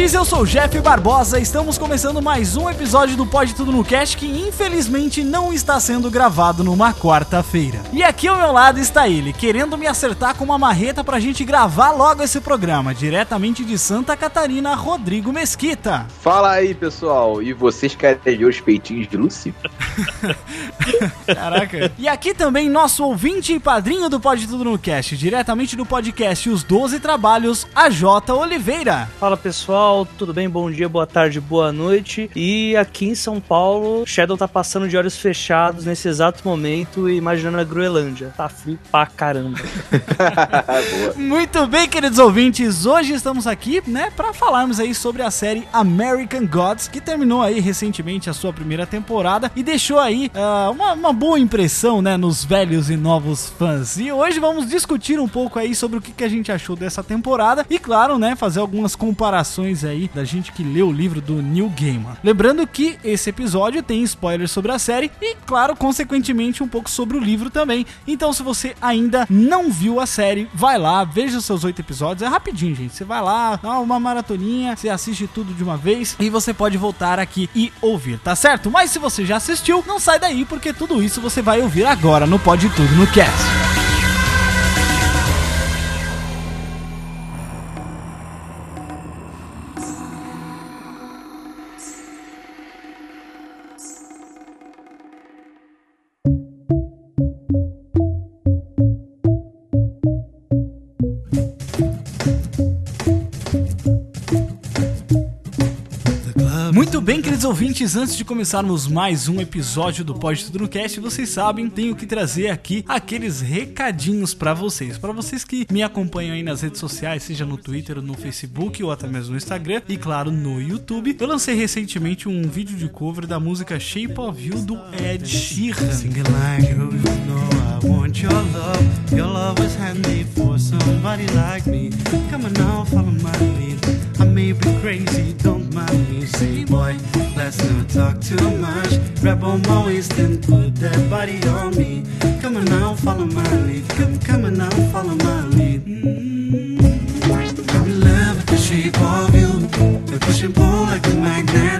Ouvintes! Eu sou o Jeff Barbosa. Estamos começando mais um episódio do Pode Tudo no Cast que infelizmente não está sendo gravado numa quarta-feira. E aqui ao meu lado está ele, querendo me acertar com uma marreta pra gente gravar logo esse programa, diretamente de Santa Catarina, Rodrigo Mesquita. Fala aí, pessoal. E vocês querem ver os peitinhos de Lucy? Caraca. E aqui também nosso ouvinte e padrinho do Pode Tudo no Cast, diretamente do podcast Os 12 Trabalhos, a J. Oliveira. Fala pessoal, tudo bem? Bom dia, boa tarde, boa noite. E aqui em São Paulo, Shadow tá passando de olhos fechados nesse exato momento e imaginando a Groenlândia. Tá frio pra caramba. Muito bem, queridos ouvintes, hoje estamos aqui, né, para falarmos aí sobre a série American Gods, que terminou aí recentemente a sua primeira temporada e deixou aí ah, uma, uma boa impressão, né, nos velhos e novos fãs. E hoje vamos discutir um pouco aí sobre o que, que a gente achou dessa temporada e, claro, né, fazer algumas comparações aí da gente que leu o livro do Neil Gaiman. Lembrando que esse episódio tem spoilers sobre a série e, claro, consequentemente um pouco sobre o livro também. Então, se você ainda não viu a série, vai lá, veja os seus oito episódios. É rapidinho, gente. Você vai lá, dá uma maratoninha, você assiste tudo de uma vez e você pode voltar aqui e ouvir, tá certo? Mas se você já assistiu, não sai daí porque tudo isso você vai ouvir agora no Pode Tudo no Cast. Queridos ouvintes, antes de começarmos mais um episódio do Pode Tudo no Cast, vocês sabem, tenho que trazer aqui aqueles recadinhos pra vocês. Pra vocês que me acompanham aí nas redes sociais, seja no Twitter, no Facebook ou até mesmo no Instagram e claro, no YouTube. Eu lancei recentemente um vídeo de cover da música Shape of You do Ed Sheeran. Want your love. Your love is handmade for somebody like me. Come on now, follow my lead. I may be crazy, don't mind me. Say, boy, let's not talk too much. Grab on my waist and put that body on me. Come on now, follow my lead. Come, come on now, follow my lead. Mm. I'm in love with the shape of you. We push and pull like a magnet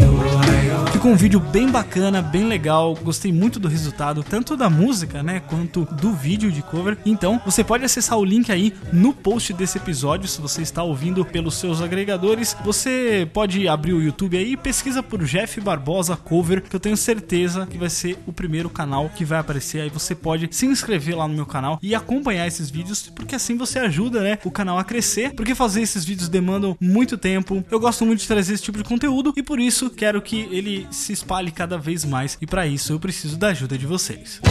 Ficou um vídeo bem bacana, bem legal. Gostei muito do resultado, tanto da música, né, quanto do vídeo de cover. Então, você pode acessar o link aí no post desse episódio, se você está ouvindo pelos seus agregadores. Você pode abrir o YouTube aí e pesquisa por Jeff Barbosa Cover, que eu tenho certeza que vai ser o primeiro canal que vai aparecer. Aí você pode se inscrever lá no meu canal e acompanhar esses vídeos, porque assim você ajuda, né, o canal a crescer, porque fazer esses vídeos demandam muito tempo. Eu gosto muito de trazer esse tipo de conteúdo e por isso quero que ele se espalhe cada vez mais e para isso eu preciso da ajuda de vocês.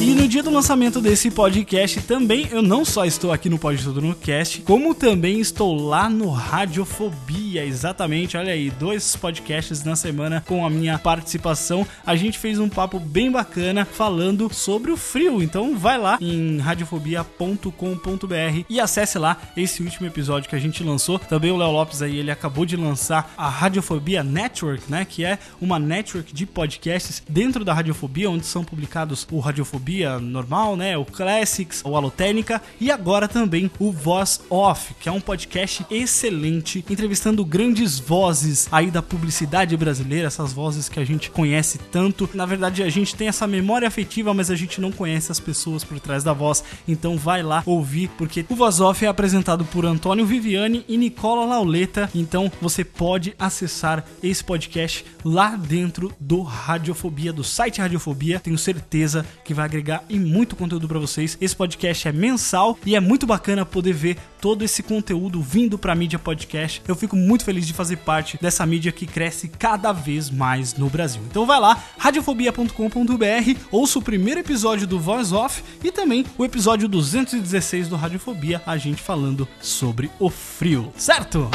E no dia do lançamento desse podcast também, eu não só estou aqui no Pode Tudo no Cast, como também estou lá no Radiofobia, exatamente, olha aí, dois podcasts na semana com a minha participação. A gente fez um papo bem bacana falando sobre o frio, então vai lá em radiofobia.com.br e acesse lá esse último episódio que a gente lançou. Também o Léo Lopes aí, ele acabou de lançar a Radiofobia Network, né, que é uma network de podcasts dentro da Radiofobia, onde são publicados o Radiofobia normal, né, o Classics, o Alotênica e agora também o Voz Off, que é um podcast excelente, entrevistando grandes vozes aí da publicidade brasileira, essas vozes que a gente conhece tanto. Na verdade, a gente tem essa memória afetiva, mas a gente não conhece as pessoas por trás da voz. Então vai lá ouvir, porque o Voz Off é apresentado por Antônio Viviani e Nicola Lauleta. Então você pode acessar esse podcast lá dentro do Radiofobia, do site Radiofobia. Tenho certeza que vai agregar e muito conteúdo pra vocês. Esse podcast é mensal e é muito bacana poder ver todo esse conteúdo vindo pra mídia podcast. Eu fico muito feliz de fazer parte dessa mídia que cresce cada vez mais no Brasil. Então vai lá, radiofobia.com.br, ouça o primeiro episódio do Voice Off e também o episódio 216 do Radiofobia, a gente falando sobre o frio, certo?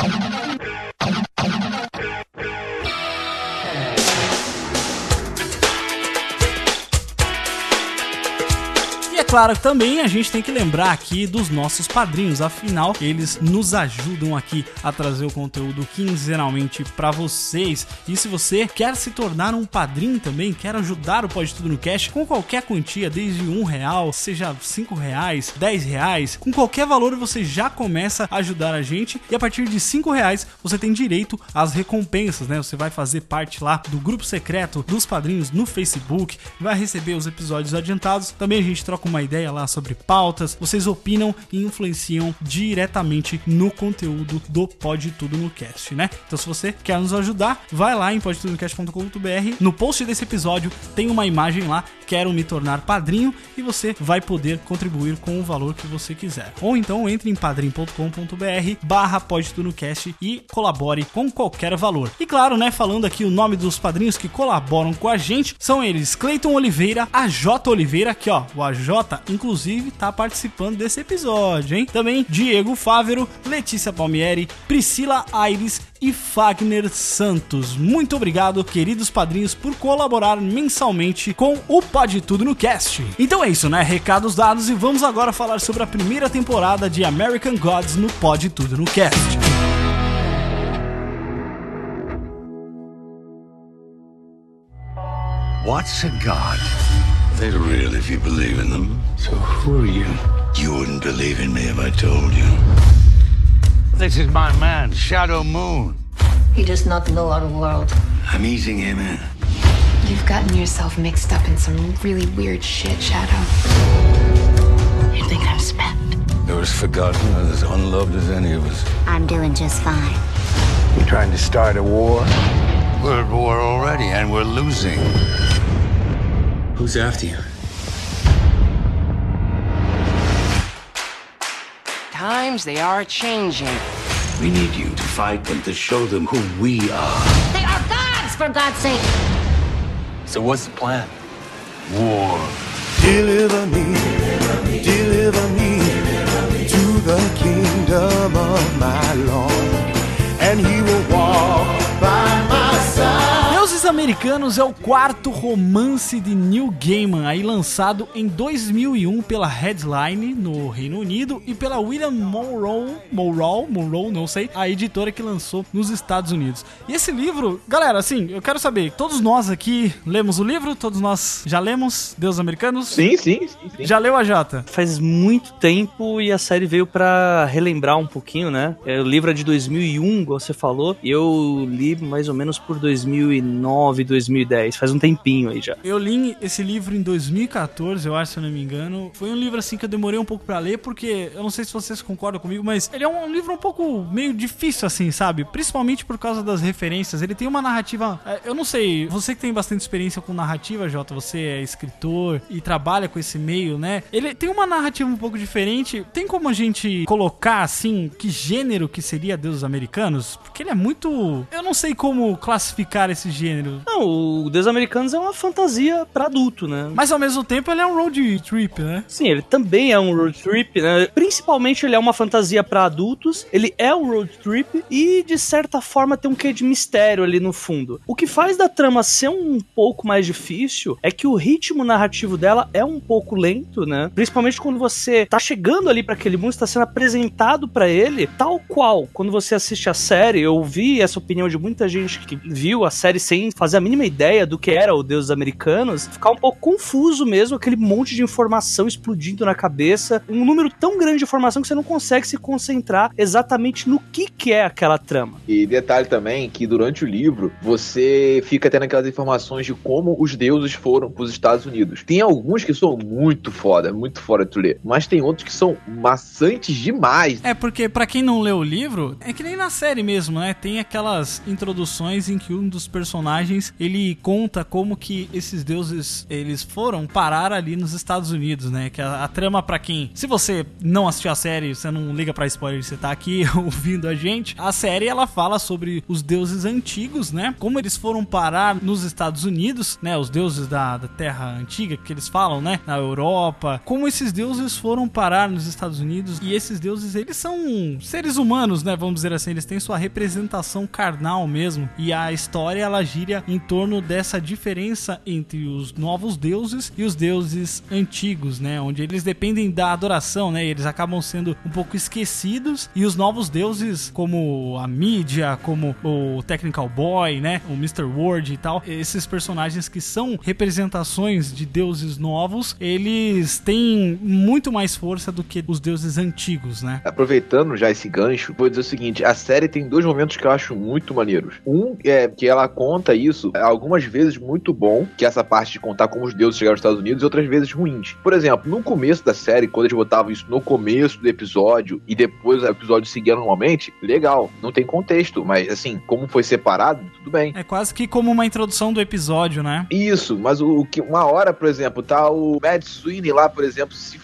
Claro também a gente tem que lembrar aqui dos nossos padrinhos, afinal, eles nos ajudam aqui a trazer o conteúdo quinzenalmente pra vocês. E se você quer se tornar um padrinho também, quer ajudar o Pode Tudo no Cash com qualquer quantia, desde um real, seja cinco reais, dez reais, com qualquer valor você já começa a ajudar a gente. E a partir de cinco reais você tem direito às recompensas, né? Você vai fazer parte lá do grupo secreto dos padrinhos no Facebook, vai receber os episódios adiantados. Também a gente troca uma ideia lá sobre pautas. Vocês opinam e influenciam diretamente no conteúdo do Pode Tudo no Cast, né? Então se você quer nos ajudar, vai lá em podetudonocast.com.br. No post desse episódio tem uma imagem lá, quero me tornar padrinho e você vai poder contribuir com o valor que você quiser. Ou então entre em padrim.com.br barra Pode Tudo no Cast e colabore com qualquer valor. E claro, né, falando aqui o nome dos padrinhos que colaboram com a gente, são eles Cleiton Oliveira, AJ Oliveira, aqui ó, o AJ inclusive tá participando desse episódio, hein? Também Diego Fávero, Letícia Palmieri, Priscila Aires e Fagner Santos. Muito obrigado, queridos padrinhos, por colaborar mensalmente com o Pode Tudo no Cast. Então é isso, né? Recados dados e vamos agora falar sobre a primeira temporada de American Gods no Pode Tudo no Cast. What's a god? They're real if you believe in them. So who are you? You wouldn't believe in me if I told you. This is my man, Shadow Moon. He does not know our world. I'm easing him in. You've gotten yourself mixed up in some really weird shit, Shadow. You think I'm spent? You're as forgotten and as unloved as any of us. I'm doing just fine. You're trying to start a war? We're at war already, and we're losing. Who's after you? Times they are changing. We need you to fight them to show them who we are. They are gods, for God's sake! So what's the plan? War. Deliver me, deliver me to the kingdom of my Lord, and he will walk by Americanos é o quarto romance de Neil Gaiman, aí lançado em 2001 pela Headline no Reino Unido e pela William Monroe, Monroe, Monroe, não sei, a editora que lançou nos Estados Unidos. E esse livro, galera, assim, eu quero saber, todos nós aqui lemos o livro, todos nós já lemos Deuses Americanos? Sim, sim, sim. sim. Já leu a Jota? Faz muito tempo e a série veio pra relembrar um pouquinho, né? É, O livro é de 2001, igual você falou, e eu li mais ou menos por 2009, 2010, faz um tempinho aí já. Eu li esse livro em 2014, eu acho, se eu não me engano. Foi um livro assim que eu demorei um pouco pra ler, porque eu não sei se vocês concordam comigo, mas ele é um livro um pouco meio difícil, assim, sabe? Principalmente por causa das referências. Ele tem uma narrativa. é, Eu não sei, você que tem bastante experiência com narrativa, Jota, você é escritor e trabalha com esse meio, né? Ele tem uma narrativa um pouco diferente. Tem como a gente colocar, assim, que gênero que seria Deuses Americanos? Porque ele é muito. Eu não sei como classificar esse gênero. Não, o Deus Americanos é uma fantasia pra adulto, né? Mas ao mesmo tempo ele é um road trip, né? Sim, ele também é um road trip, né? Principalmente ele é uma fantasia pra adultos, ele é um road trip e de certa forma tem um quê de mistério ali no fundo. O que faz da trama ser um pouco mais difícil é que o ritmo narrativo dela é um pouco lento, né? Principalmente quando você tá chegando ali pra aquele mundo, está sendo apresentado pra ele, tal qual quando você assiste a série. Eu vi essa opinião de muita gente que viu a série sem fazer a mínima ideia do que era o Deus Americanos, ficar um pouco confuso mesmo, aquele monte de informação explodindo na cabeça, um número tão grande de informação que você não consegue se concentrar exatamente no que, que é aquela trama. E detalhe também que durante o livro você fica tendo aquelas informações de como os deuses foram pros Estados Unidos. Tem alguns que são muito foda, muito foda de tu ler, mas tem outros que são maçantes demais. É, porque pra quem não leu o livro, é que nem na série mesmo, né? Tem aquelas introduções em que um dos personagens personagens, ele conta como que esses deuses eles foram parar ali nos Estados Unidos, né? Que a, a trama pra quem, se você não assistiu a série, você não liga pra spoiler, você tá aqui ouvindo a gente. A série ela fala sobre os deuses antigos, né? Como eles foram parar nos Estados Unidos, né? Os deuses da, da Terra antiga que eles falam, né? Na Europa. Como esses deuses foram parar nos Estados Unidos e esses deuses eles são seres humanos, né? Vamos dizer assim, eles têm sua representação carnal mesmo. E a história ela gira em torno dessa diferença entre os novos deuses e os deuses antigos, né? Onde eles dependem da adoração, né? Eles acabam sendo um pouco esquecidos e os novos deuses, como a mídia, como o Technical Boy, né? O Mr. Ward e tal, esses personagens que são representações de deuses novos, eles têm muito mais força do que os deuses antigos, né? Aproveitando já esse gancho, vou dizer o seguinte: a série tem dois momentos que eu acho muito maneiros. Um é que ela conta isso, algumas vezes muito bom, que é essa parte de contar como os deuses chegaram aos Estados Unidos, e outras vezes ruins. Por exemplo, no começo da série, quando eles botavam isso no começo do episódio e depois o episódio seguia normalmente, legal, não tem contexto, mas assim, como foi separado, tudo bem. É quase que como uma introdução do episódio, né? Isso, mas o, o que uma hora, por exemplo, tá o Mad Sweeney lá, por exemplo, se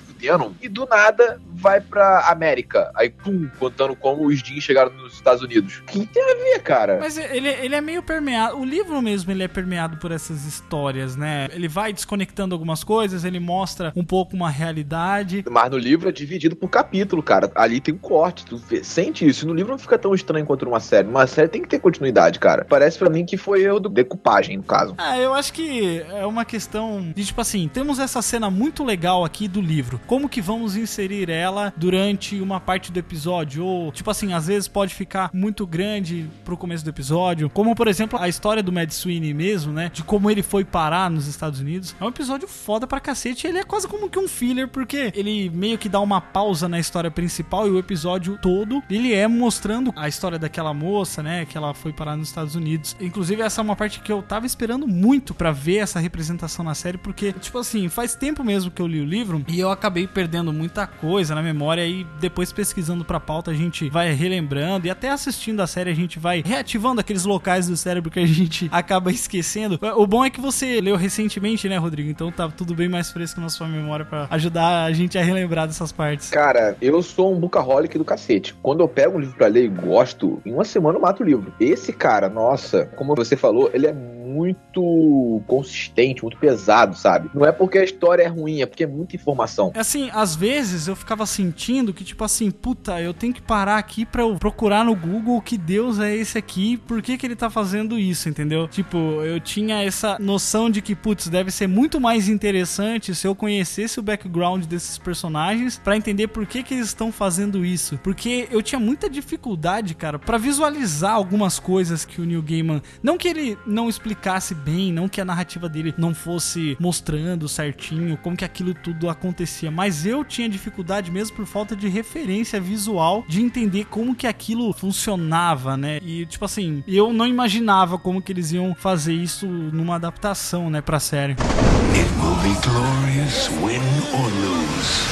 e do nada vai pra América. Aí, pum, contando como os jeans chegaram nos Estados Unidos. O que tem a ver, cara? Mas ele, ele é meio permeado. O livro mesmo ele é permeado por essas histórias, né? Ele vai desconectando algumas coisas, ele mostra um pouco uma realidade. Mas no livro é dividido por capítulo, cara. Ali tem um corte, tu vê- sente isso. No livro não fica tão estranho quanto numa série. Uma série tem que ter continuidade, cara. Parece pra mim que foi erro do decupagem, no caso. Ah, eu acho que é uma questão de tipo assim, temos essa cena muito legal aqui do livro. Como que vamos inserir ela durante uma parte do episódio? Ou, tipo assim, às vezes pode ficar muito grande pro começo do episódio. Como, por exemplo, a história do Mad Sweeney mesmo, né? De como ele foi parar nos Estados Unidos. É um episódio foda pra cacete. Ele é quase como que um filler, porque ele meio que dá uma pausa na história principal e o episódio todo ele é mostrando a história daquela moça, né? Que ela foi parar nos Estados Unidos. Inclusive, essa é uma parte que eu tava esperando muito pra ver essa representação na série, porque, tipo assim, faz tempo mesmo que eu li o livro e eu acabei perdendo muita coisa na memória e depois pesquisando pra pauta a gente vai relembrando e até assistindo a série a gente vai reativando aqueles locais do cérebro que a gente acaba esquecendo. O bom é que você leu recentemente, né, Rodrigo? Então tá tudo bem mais fresco na sua memória pra ajudar a gente a relembrar dessas partes. Cara, eu sou um bookaholic do cacete. Quando eu pego um livro pra ler e gosto, em uma semana eu mato o livro. Esse cara, nossa, como você falou, ele é muito consistente, muito pesado, sabe? Não é porque a história é ruim, é porque é muita informação. Assim, às vezes eu ficava sentindo que, tipo assim, puta, eu tenho que parar aqui pra eu procurar no Google que Deus é esse aqui, por que que ele tá fazendo isso, entendeu? Tipo, eu tinha essa noção de que, putz, deve ser muito mais interessante se eu conhecesse o background desses personagens pra entender por que que eles estão fazendo isso. Porque eu tinha muita dificuldade, cara, pra visualizar algumas coisas que o Neil Gaiman, não que ele não explicasse bem, não que a narrativa dele não fosse mostrando certinho como que aquilo tudo acontecia, mas eu tinha dificuldade mesmo por falta de referência visual de entender como que aquilo funcionava, né? E tipo assim, eu não imaginava como que eles iam fazer isso numa adaptação, né, pra série. It will be glorious, win or lose.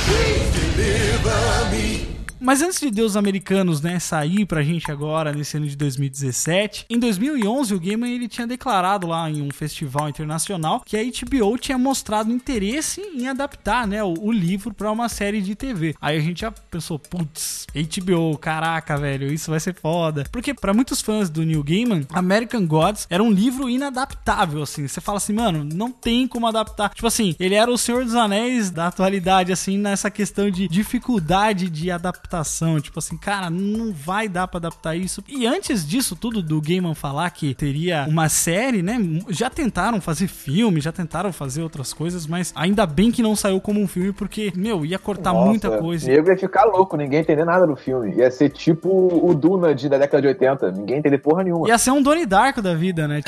Mas antes de Deus Americanos, né, sair pra gente agora nesse ano de 2017, em 2011 o Gaiman ele tinha declarado lá em um festival internacional que a HBO tinha mostrado interesse em adaptar, né, o, o livro pra uma série de TV. Aí a gente já pensou, putz, HBO, caraca, velho, isso vai ser foda. Porque pra muitos fãs do Neil Gaiman, American Gods era um livro inadaptável, assim. Você fala assim, mano, não tem como adaptar. Tipo assim, ele era o Senhor dos Anéis da atualidade, assim, nessa questão de dificuldade de adaptação. Tipo assim, cara, não vai dar pra adaptar isso. E antes disso tudo, do Gaiman falar que teria uma série, né? Já tentaram fazer filme, já tentaram fazer outras coisas, mas ainda bem que não saiu como um filme, porque, meu, ia cortar Nossa, muita coisa. Nego ia ficar louco, ninguém entender nada do filme. Ia ser tipo o Duna de, da década de 80. Ninguém entender porra nenhuma. Ia ser um Donnie Darko da vida, né?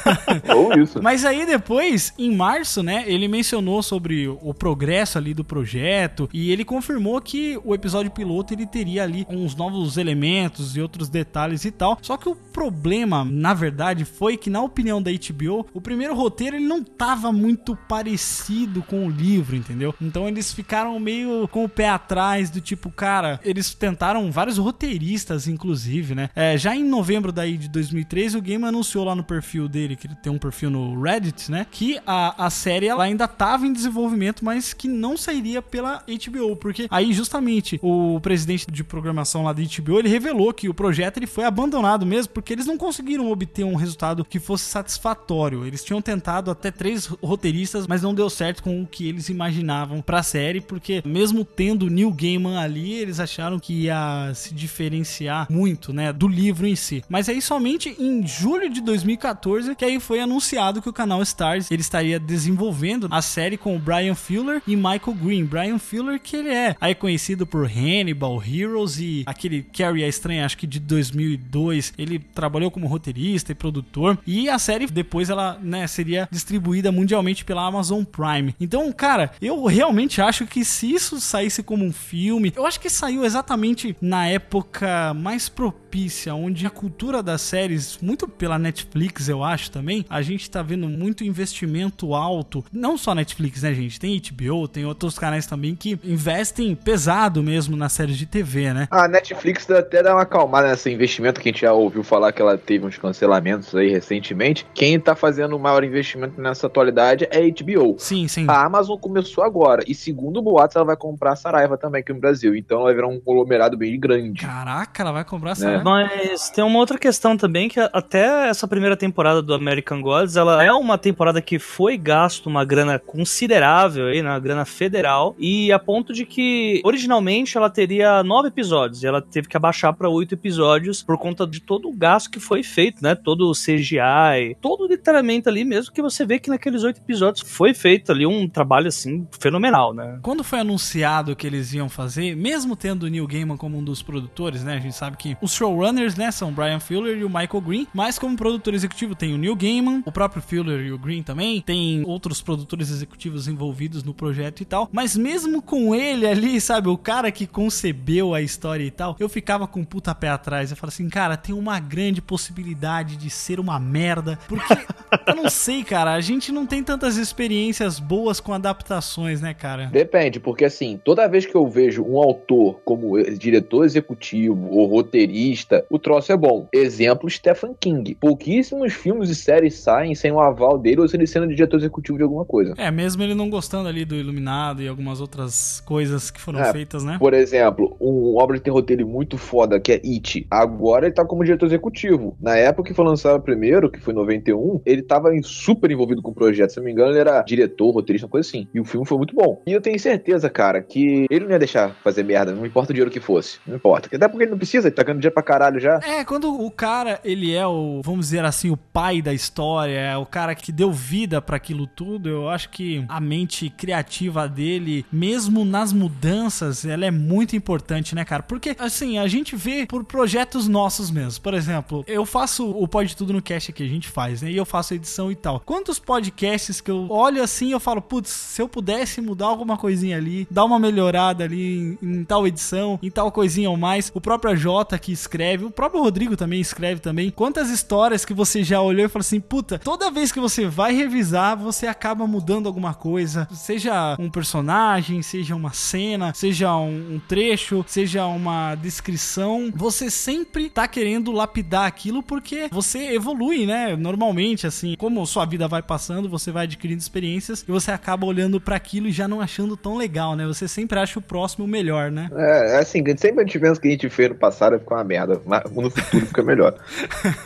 Ou isso. Mas aí depois, em março, né, ele mencionou sobre o progresso ali do projeto e ele confirmou que o episódio piloto ele teria ali uns novos elementos e outros detalhes e tal. Só que o problema, na verdade, foi que na opinião da HBO, o primeiro roteiro ele não tava muito parecido com o livro, entendeu? Então eles ficaram meio com o pé atrás do tipo, cara, eles tentaram vários roteiristas, inclusive, né? É, já em novembro daí de 2013, o Game anunciou lá no perfil dele, que ele tem um perfil no Reddit, né? Que a, a série ela ainda tava em desenvolvimento, mas que não sairia pela HBO, porque aí justamente o presidente de programação lá da HBO, ele revelou que o projeto ele foi abandonado mesmo, porque eles não conseguiram obter um resultado que fosse satisfatório. Eles tinham tentado até três roteiristas, mas não deu certo com o que eles imaginavam pra série, porque mesmo tendo Neil Gaiman ali, eles acharam que ia se diferenciar muito, né, do livro em si. Mas aí somente em julho de 2014 que aí foi anunciado que o canal Stars ele estaria desenvolvendo a série com o Brian Fuller e Michael Green. Brian Fuller que ele é aí conhecido por Hannibal, Heroes e aquele Carrie Estranha, acho que de 2002. Ele trabalhou como roteirista e produtor e a série depois ela, né, seria distribuída mundialmente pela Amazon Prime. Então, cara, eu realmente acho que se isso saísse como um filme, eu acho que saiu exatamente na época mais propícia, onde a cultura das séries, muito pela Netflix, eu acho também, a gente tá vendo muito investimento alto. Não só Netflix, né, gente? Tem HBO, tem outros canais também que investem pesado mesmo nas séries de TV, né? A Netflix até dá uma acalmada nesse investimento que a gente já ouviu falar que ela teve uns cancelamentos aí recentemente. Quem tá fazendo o maior investimento nessa atualidade é a HBO. Sim, sim. A Amazon começou agora. E segundo o boatos, ela vai comprar a Saraiva também aqui no Brasil. Então ela vai virar um conglomerado bem grande. Caraca, ela vai comprar essa. Né? Mas tem uma outra questão também, que até essa primeira temporada do American Gods, ela é uma temporada que foi gasto uma grana considerável aí, né, uma grana federal, e a ponto de que originalmente ela teria nove episódios, e ela teve que abaixar para oito episódios por conta de todo o gasto que foi feito, né, todo o CGI, todo o detalhamento ali mesmo, que você vê que naqueles oito episódios foi feito ali um trabalho, assim, fenomenal, né. Quando foi anunciado que eles iam fazer, mesmo tendo o Neil Gaiman como um dos produtores, né? A gente sabe que os showrunners, né, são Brian Fuller e o Michael Green, mas como produtor executivo tem o Neil Gaiman, o próprio Fuller e o Green também, tem outros produtores executivos envolvidos no projeto e tal. Mas mesmo com ele ali, sabe, o cara que concebeu a história e tal, eu ficava com um puta pé atrás. Eu falo assim, cara, tem uma grande possibilidade de ser uma merda, porque eu não sei, cara, a gente não tem tantas experiências boas com adaptações, né, cara? Depende, porque assim, toda vez que eu vejo um autor como diretor executivo ou roteirista, o troço é bom. Exemplo, Stephen King. Pouquíssimos filmes e séries saem sem o aval dele ou se ele sendo diretor executivo de alguma coisa. É, mesmo ele não gostando ali do Iluminado e algumas outras coisas que foram É, feitas, né? Por exemplo, um obra de terror dele muito foda, que é It. Agora ele tá como diretor executivo. Na época que foi lançado primeiro, que foi em 91, ele tava super envolvido com o projeto. Se não me engano, ele era diretor, roteirista, uma coisa assim. E o filme foi muito bom. E eu tenho certeza, cara, que ele não ia deixar fazer merda, não importa o dinheiro que fosse. Não importa. Até porque ele não precisa, ele tá ganhando dinheiro pra caralho já. É, quando o cara, ele é o, vamos dizer assim, o pai da história, é o cara que deu vida pra aquilo tudo, eu acho que a mente criativa dele, mesmo nas mudanças, ela é muito importante, né, cara? Porque, assim, a gente vê por projetos nossos mesmo. Por exemplo, eu faço o Pode Tudo no Cast que a gente faz, né? E eu faço edição e tal. Quantos podcasts que eu olho assim eu falo, putz, se eu pudesse mudar alguma coisinha ali, dar uma melhorada ali em, em tal edição, em tal coisinha ou mais. O próprio Jota que escreve, o próprio Rodrigo também escreve também. Quantas histórias que você já olhou e falou assim, puta, toda vez que você vai revisar, você acaba mudando alguma coisa. Seja um personagem, seja uma cena, seja um, um trecho, seja uma descrição. Você sempre tá querendo lapidar aquilo porque você evolui, né? Normalmente, assim, como sua vida vai passando, você vai adquirindo experiências e você acaba olhando pra aquilo e já não achando tão legal, né? Você sempre acha o próximo melhor, né? É, é assim, sempre a pensa que a gente fez no passado fica uma merda, mas no futuro fica melhor.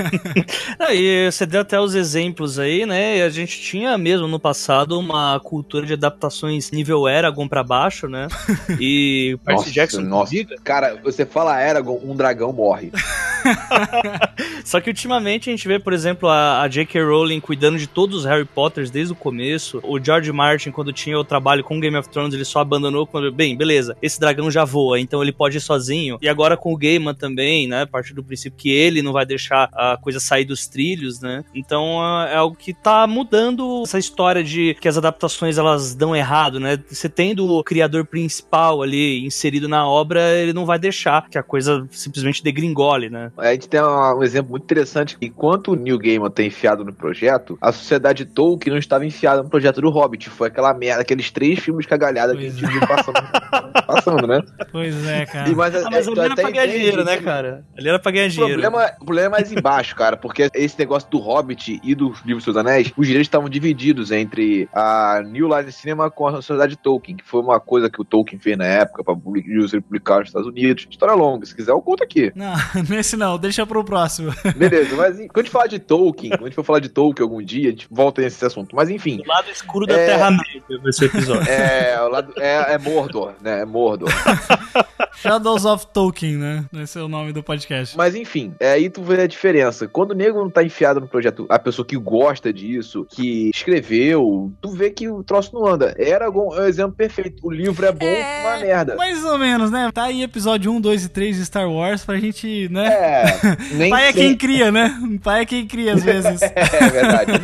Aí você deu até os exemplos aí, né? E a gente tinha mesmo no passado uma cultura de adaptações nível Eragon pra baixo, né? E Percy Jackson nossa. diga. Cara, você fala Eragon, um dragão morre. Só que ultimamente a gente vê, por exemplo, a, a J.K. Rowling cuidando de todos os Harry Potters desde o começo. O George Martin, quando tinha o trabalho com Game of Thrones, ele só abandonou quando, bem, beleza, esse dragão já voa, então ele pode ir sozinho. E agora com o Gaiman também, né? A partir do princípio que ele não vai deixar a coisa sair dos trilhos, né? Então é algo que tá mudando essa história de que as adaptações elas dão errado, né? Você tendo o criador principal ali inserido na obra, ele não vai deixar que a coisa simplesmente degringole, né? A gente tem um exemplo muito interessante. Enquanto o Neil Gaiman tá enfiado no projeto, a sociedade Tolkien não estava enfiada no projeto do Hobbit. Foi aquela merda, aqueles três filmes cagalhada que a gente viu passando, passando, né? Pois é, cara. E, mas, Ah, mas é, até dinheiro, né, que- cara? Ali era pra ganhar O dinheiro. problema, o problema é mais embaixo, cara, porque esse negócio do Hobbit e do livro dos Seus Anéis, os direitos estavam divididos entre a New Line Cinema com a Sociedade Tolkien, que foi uma coisa que o Tolkien fez na época pra publicar nos Estados Unidos. História longa, se quiser eu conto aqui. Não, nesse não, deixa pro próximo. Beleza, mas quando a gente falar de Tolkien, quando a gente for falar de Tolkien algum dia, a gente volta nesse assunto. Mas enfim, O lado escuro da É. Terra-média o episódio. é, o lado, é, é Mordor, né? É Mordor. Shadows of Tolkien, né? Esse é o nome do podcast. Mas enfim, é aí tu vê a diferença. Quando o nego não tá enfiado no projeto, a pessoa que gosta disso, que escreveu, tu vê que o troço não anda. Eragon é o exemplo perfeito. O livro é bom, É, uma merda. Mais ou menos, né? Tá aí episódio 1, 2 e 3 de Star Wars pra gente, né? É, nem Pai é quem cria, né? Pai é quem cria às vezes. É verdade.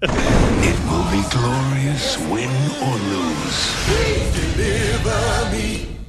It will be glorious, win or lose.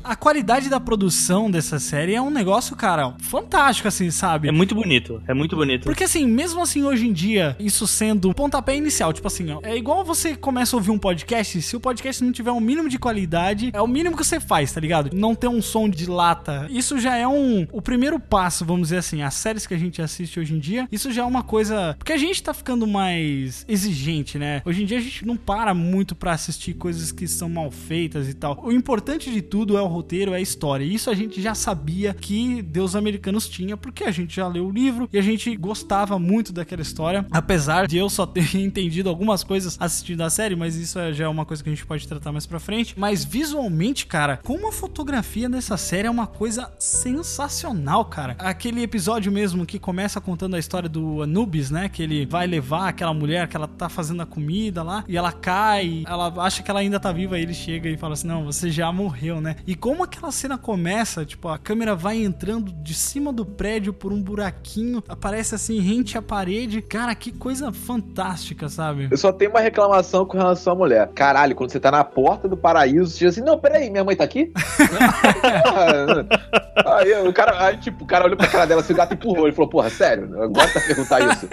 A qualidade da produção dessa série é um negócio, cara, fantástico, assim, sabe? É muito bonito, é muito bonito. Porque assim, mesmo assim, hoje em dia, isso sendo um pontapé inicial, tipo assim, ó, é igual você começa a ouvir um podcast, se o podcast não tiver um mínimo de qualidade, é o mínimo que você faz, tá ligado? Não ter um som de lata. Isso já é um o primeiro passo, vamos dizer assim, as séries que a gente assiste hoje em dia, isso já é uma coisa, porque a gente tá ficando mais exigente, né? Hoje em dia a gente não para muito pra assistir coisas que são mal feitas e tal. O importante de tudo é o roteiro, é a história. E isso a gente já sabia que Deus Americanos tinha, porque a gente já leu o livro e a gente gostava muito daquela história. Apesar de eu só ter entendido algumas coisas assistindo a série, mas isso é- já é uma coisa que a gente pode tratar mais pra frente. Mas visualmente, cara, como a fotografia dessa série é uma coisa sensacional, cara. Aquele episódio mesmo que começa contando a história do Anubis, né? Que ele vai levar aquela mulher que ela tá fazendo a comida lá e ela cai, ela acha que ela ainda tá viva, aí ele chega e fala assim: Não, você já morreu, né? E como aquela cena começa, tipo, a câmera vai entrando de cima do prédio por um buraquinho, aparece assim, rente à parede. Cara, que coisa fantástica, sabe? Eu só tenho uma reclamação com relação à mulher. Caralho, quando você tá na porta do paraíso, você diz assim, não, peraí, minha mãe tá aqui? aí o cara, aí, tipo, o cara olhou pra cara dela, assim, o gato empurrou. Ele falou, porra, sério? Agora tá perguntar isso.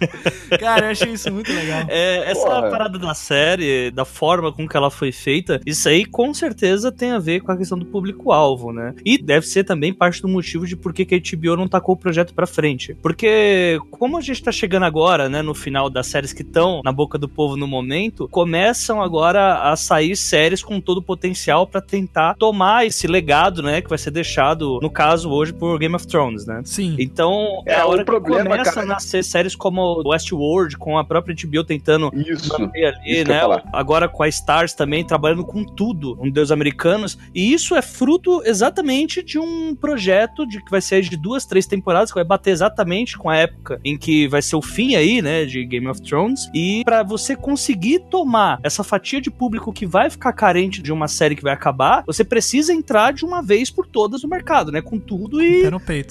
Cara, eu achei isso muito legal. É, essa Porra. parada da série, da forma com que ela foi feita, isso aí com certeza tem a ver com a questão do público-alvo, né? E deve ser também parte do motivo de por que a HBO não tacou o projeto pra frente. Porque, como a gente tá chegando agora, né, no final das séries que estão na boca do povo no momento, começam agora a sair séries com todo o potencial pra tentar tomar esse legado, né, que vai ser deixado, no caso, hoje, por Game of Thrones, né? Sim. Então, é, É, a o hora problema, que começa cara- a nascer séries como Westworld, com a própria HBO tentando Isso. manter ali, Isso né? Agora com a Stars também trabalhando com tudo, um Deus americanos. E isso é fruto exatamente de um projeto de que vai ser de duas, três temporadas, que vai bater exatamente com a época em que vai ser o fim aí, né, de Game of Thrones. E pra você conseguir tomar essa fatia de público que vai ficar carente de uma série que vai acabar, você precisa entrar de uma vez por todas no mercado, né? Com tudo e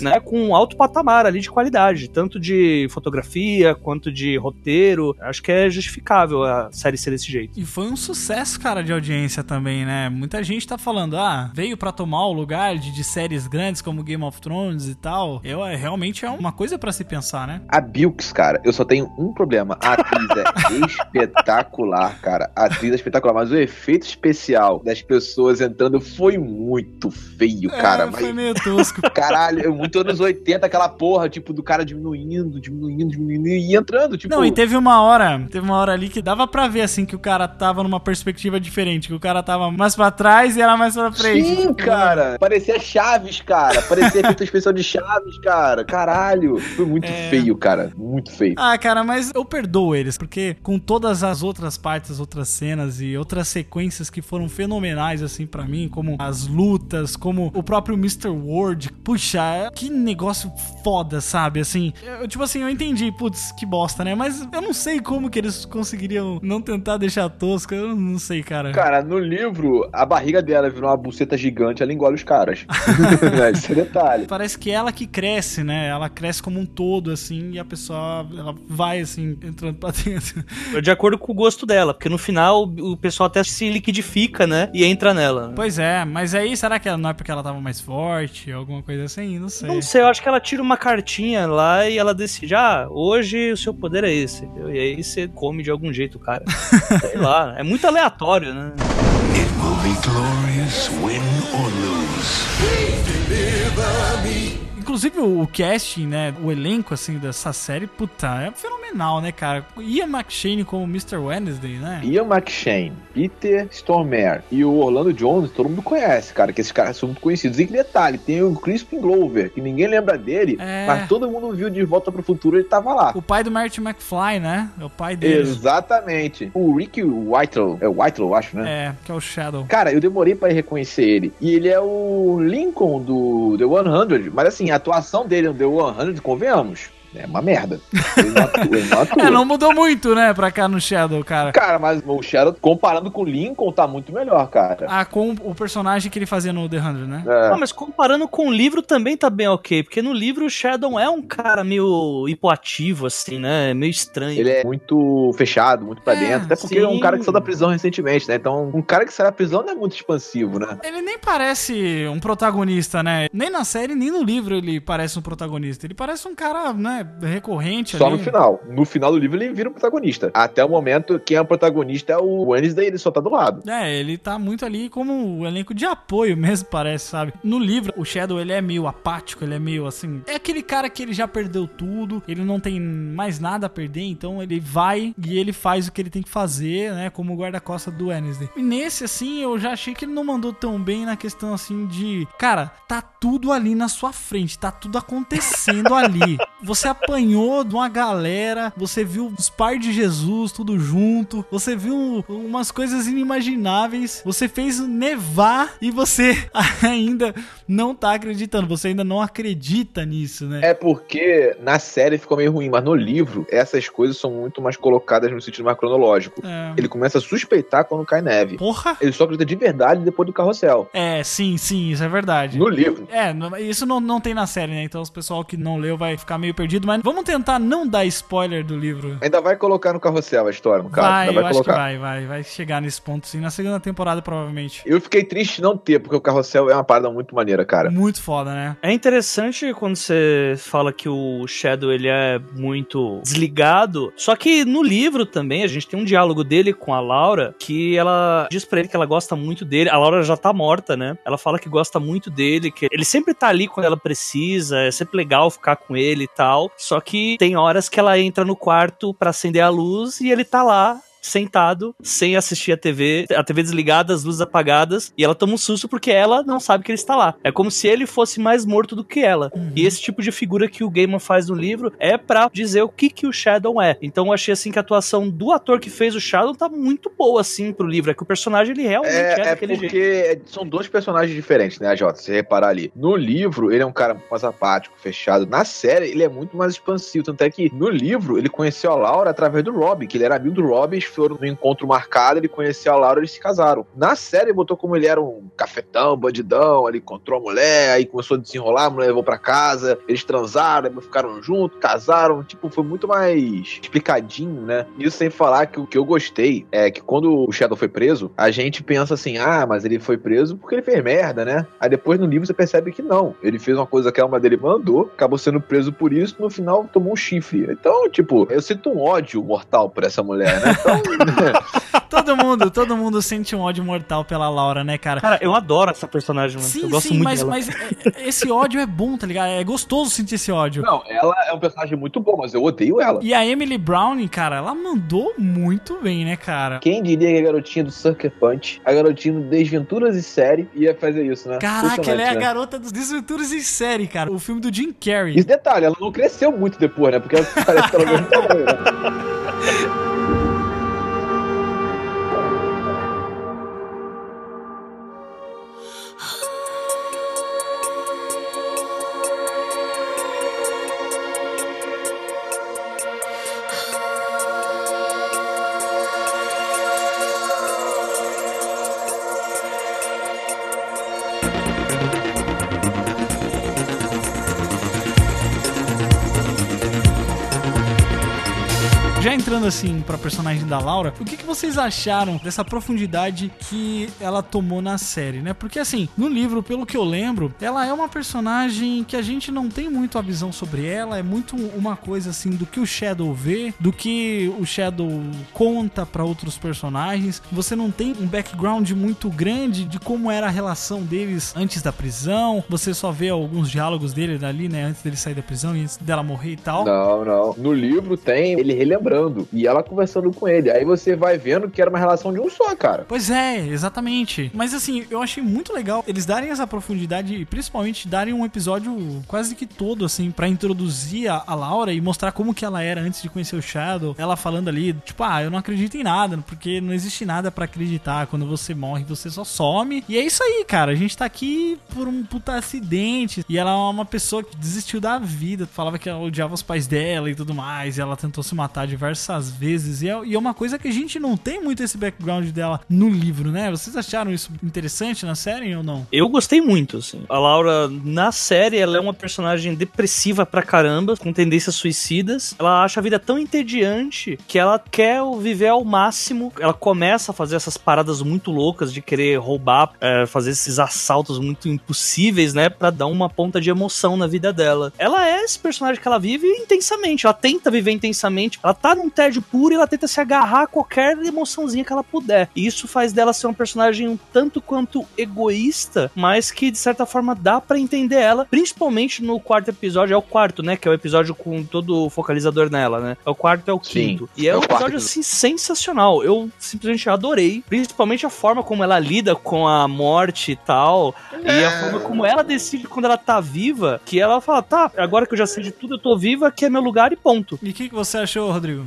né, com um alto patamar ali de qualidade, tanto de fotografia quanto de roteiro. Acho que é justificável a série ser desse jeito. E foi um sucesso, cara, de audiência também, né? Muita gente tá falando, ah, veio pra tomar o lugar de, de séries grandes como Game of Thrones e tal. Eu, é, realmente é uma coisa pra se pensar, né? A Bilks, cara, eu só tenho um problema. A atriz é espetacular, cara. A atriz é espetacular, mas o efeito especial das pessoas entrando foi muito feio, cara. é, mas foi meio tosco. Caralho, é muito anos 80, aquela porra, tipo, do cara diminuindo, diminuindo, diminuindo. E ia entrando, tipo. Não, e teve uma hora, teve uma hora ali que dava pra ver, assim, que o cara tava numa perspectiva diferente, que o cara tava mais pra trás e ela mais pra frente. Sim, cara. Parecia Chaves, cara. Parecia efeito especial de Chaves, cara. Caralho. Foi muito É. feio, cara. Muito feio. Ah, cara, mas eu perdoo eles, porque com todas as outras partes, as outras cenas e outras sequências que foram fenomenais, assim, pra mim, como as lutas, como o próprio Mr. Ward, puxa, que negócio foda, sabe? Assim, eu, tipo assim, eu entendi, putz, que bosta, né? Mas eu não sei como que eles conseguiriam não tentar deixar tosco, eu não sei, cara. Cara, no livro, a barriga dela virou uma buceta gigante, ela engole os caras. Esse é detalhe. Parece que ela que cresce, né? Ela cresce como um todo, assim, e a pessoa, ela vai, assim, entrando pra dentro. De acordo com o gosto dela, porque no final o pessoal até se liquidifica, né? E entra nela. Pois é, mas aí será que não é porque ela tava mais forte, alguma coisa assim? Não sei. Não sei, eu acho que ela tira uma cartinha lá e ela decide, ah, hoje o seu poder é esse. entendeu? E aí você come de algum jeito, cara. Sei lá, é muito aleatório, né? It will be glorious, win or lose. Inclusive o, casting, né, o elenco, assim, dessa série, puta, é fenomenal, né, cara? Ian McShane como Mr. Wednesday, né? Ian McShane, Peter Stormare e o Orlando Jones, todo mundo conhece, cara, que esses caras são muito conhecidos. E que detalhe, tem o Crispin Glover, que ninguém lembra dele, É. mas todo mundo viu de Volta pro Futuro, ele tava lá. O pai do Marty McFly, né? É o pai dele. Exatamente. O Rick Whitelaw, é Whitelaw, eu acho, né? É, que é o Shadow. Cara, eu demorei pra reconhecer ele. E ele é o Lincoln do The 100. Mas assim, a atuação dele no The 100, convenhamos, é uma merda. Ele não atua. Ele não atua. É, não mudou muito, né, pra cá no Shadow, cara. Cara, mas o Shadow, comparando com o Lincoln, tá muito melhor, cara. Ah, com o personagem que ele fazia no The 100, né? É. Ah, mas comparando com o livro também tá bem ok, porque no livro o Shadow é um cara meio hipoativo, assim, né? Meio estranho. Ele é muito fechado, muito pra É, dentro. Até porque ele é um sim. cara que saiu da prisão recentemente, né? Então, um cara que sai da prisão não é muito expansivo, né? Ele nem parece um protagonista, né? Nem na série, nem no livro ele parece um protagonista. Ele parece um cara, né, recorrente Só ali. no final. No final do livro ele vira o protagonista. Até o momento, quem é o protagonista é o Wednesday, ele só tá do lado. É, ele tá muito ali como um elenco de apoio mesmo, parece, sabe? No livro, o Shadow, ele é meio apático, ele é meio assim... É aquele cara que ele já perdeu tudo, ele não tem mais nada a perder, então ele vai e ele faz o que ele tem que fazer, né? Como o guarda-costa do Wednesday. E nesse, assim, eu já achei que ele não mandou tão bem na questão, assim, de... Cara, tá tudo ali na sua frente, tá tudo acontecendo ali. Você apanhou de uma galera, você viu os par de Jesus tudo junto, você viu umas coisas inimagináveis, você fez nevar e você ainda não tá acreditando, você ainda não acredita nisso, né? É porque na série ficou meio ruim, mas no livro essas coisas são muito mais colocadas no sentido mais cronológico. É. Ele começa a suspeitar quando cai neve. Porra! Ele só acredita de verdade depois do carrossel. É, sim, sim, isso é verdade. No livro. É, isso não, não tem na série, né? Então os pessoal que não leu vai ficar meio perdido, mas vamos tentar não dar spoiler do livro. Ainda vai colocar no carrossel a história, no caso. Vai, Ainda eu vai acho que colocar. vai, vai, vai chegar nesse ponto sim, na segunda temporada provavelmente. Eu fiquei triste não ter, porque o carrossel é uma parada muito maneira, cara. Muito foda, né? É interessante quando você fala que o Shadow ele é muito desligado. Só que no livro também a gente tem um diálogo dele com a Laura que ela diz pra ele que ela gosta muito dele. A Laura já tá morta, né? Ela fala que gosta muito dele, que ele sempre tá ali quando ela precisa, é sempre legal ficar com ele e tal. Só que tem horas que ela entra no quarto pra acender a luz e ele tá lá sentado, sem assistir a TV, a TV desligada, as luzes apagadas, e ela toma um susto porque ela não sabe que ele está lá. É como se ele fosse mais morto do que ela. E esse tipo de figura que o Gaiman faz no livro é pra dizer o que que o Shadow é. Então eu achei assim que a atuação do ator que fez o Shadow tá muito boa assim pro livro, é que o personagem ele realmente é, É, é daquele porque jeito. são dois personagens diferentes, né, Jota? Se você reparar ali. No livro, ele é um cara mais apático, fechado. Na série, ele é muito mais expansivo. Tanto é que no livro, ele conheceu a Laura através do Rob, que ele era amigo do Rob, eles foram no encontro marcado, ele conheceu a Laura e eles se casaram. Na série, botou como ele era um cafetão, bandidão, ele encontrou a mulher, aí começou a desenrolar, a mulher levou pra casa, eles transaram, ficaram juntos, casaram. Tipo, foi muito mais explicadinho, né? Isso sem falar que o que eu gostei é que quando o Shadow foi preso, a gente pensa assim, ah, mas ele foi preso porque ele fez merda, né? Aí depois no livro você percebe que não. Ele fez uma coisa que a alma dele mandou, acabou sendo preso por isso, no final tomou um chifre. Então, tipo, eu sinto um ódio mortal por essa mulher, né? Então, Todo mundo, todo mundo sente um ódio mortal pela Laura, né, cara? Cara, eu adoro essa personagem, mano. Sim, eu gosto sim, muito mas, dela. mas é- esse ódio é bom, tá ligado? É gostoso sentir esse ódio. Não, ela é um personagem muito bom, mas eu odeio ela. E a Emily Browning, cara, ela mandou muito bem, né, cara? Quem diria que a garotinha do Sucker Punch, a garotinha do Desventuras e Série, ia fazer isso, né? Caraca, ela é a né? garota dos Desventuras em série, cara. O filme do Jim Carrey. E detalhe, ela não cresceu muito depois, né? Porque ela parece que ela ganhou tamanho, né? Já entrando assim pra personagem da Laura, o que, que vocês acharam dessa profundidade que ela tomou na série, né? Porque assim, no livro, pelo que eu lembro, ela é uma personagem que a gente não tem muito a visão sobre ela, é muito uma coisa assim do que o Shadow vê, do que o Shadow conta pra outros personagens. Você não tem um background muito grande de como era a relação deles antes da prisão. Você só vê alguns diálogos dele ali, né, antes dele sair da prisão e antes dela morrer e tal. Não, não. No livro tem ele relembrando e ela conversando com ele. Aí você vai vendo que era uma relação de um só, cara. Pois é, exatamente. Mas assim, eu achei muito legal eles darem essa profundidade e principalmente darem um episódio quase que todo, assim, pra introduzir a, a Laura e mostrar como que ela era antes de conhecer o Shadow. Ela falando ali, tipo, ah, eu não acredito em nada, porque não existe nada pra acreditar. Quando você morre, você só some. E é isso aí, cara. A gente tá aqui por um puta acidente. E ela é uma pessoa que desistiu da vida. Falava que ela odiava os pais dela e tudo mais. E ela tentou se matar diversas vezes. E é, e é uma coisa que a gente não tem muito esse background dela no livro, né? Vocês acharam isso interessante na série ou não? Eu gostei muito, assim. A Laura, na série, ela é uma personagem depressiva pra caramba, com tendências suicidas. Ela acha a vida tão entediante que ela quer viver ao máximo. Ela começa a fazer essas paradas muito loucas de querer roubar, é, fazer esses assaltos muito impossíveis, né? Pra dar uma ponta de emoção na vida dela. Ela é esse personagem que ela vive intensamente. Ela tenta viver intensamente. Ela tá num tédio puro e ela tenta se agarrar a qualquer emoçãozinha que ela puder. E isso faz dela ser uma personagem um tanto quanto egoísta, mas que de certa forma dá pra entender ela, principalmente no quarto episódio, é o quarto, né, que é o episódio com todo o focalizador nela, né? É o quarto é o Sim, quinto. E é, é um o quarto episódio assim sensacional. Eu simplesmente adorei, principalmente a forma como ela lida com a morte e tal, e a forma como ela decide quando ela tá viva, que ela fala, tá, agora que eu já sei de tudo, eu tô viva, aqui é meu lugar e ponto. E o que, que você achou, Rodrigo?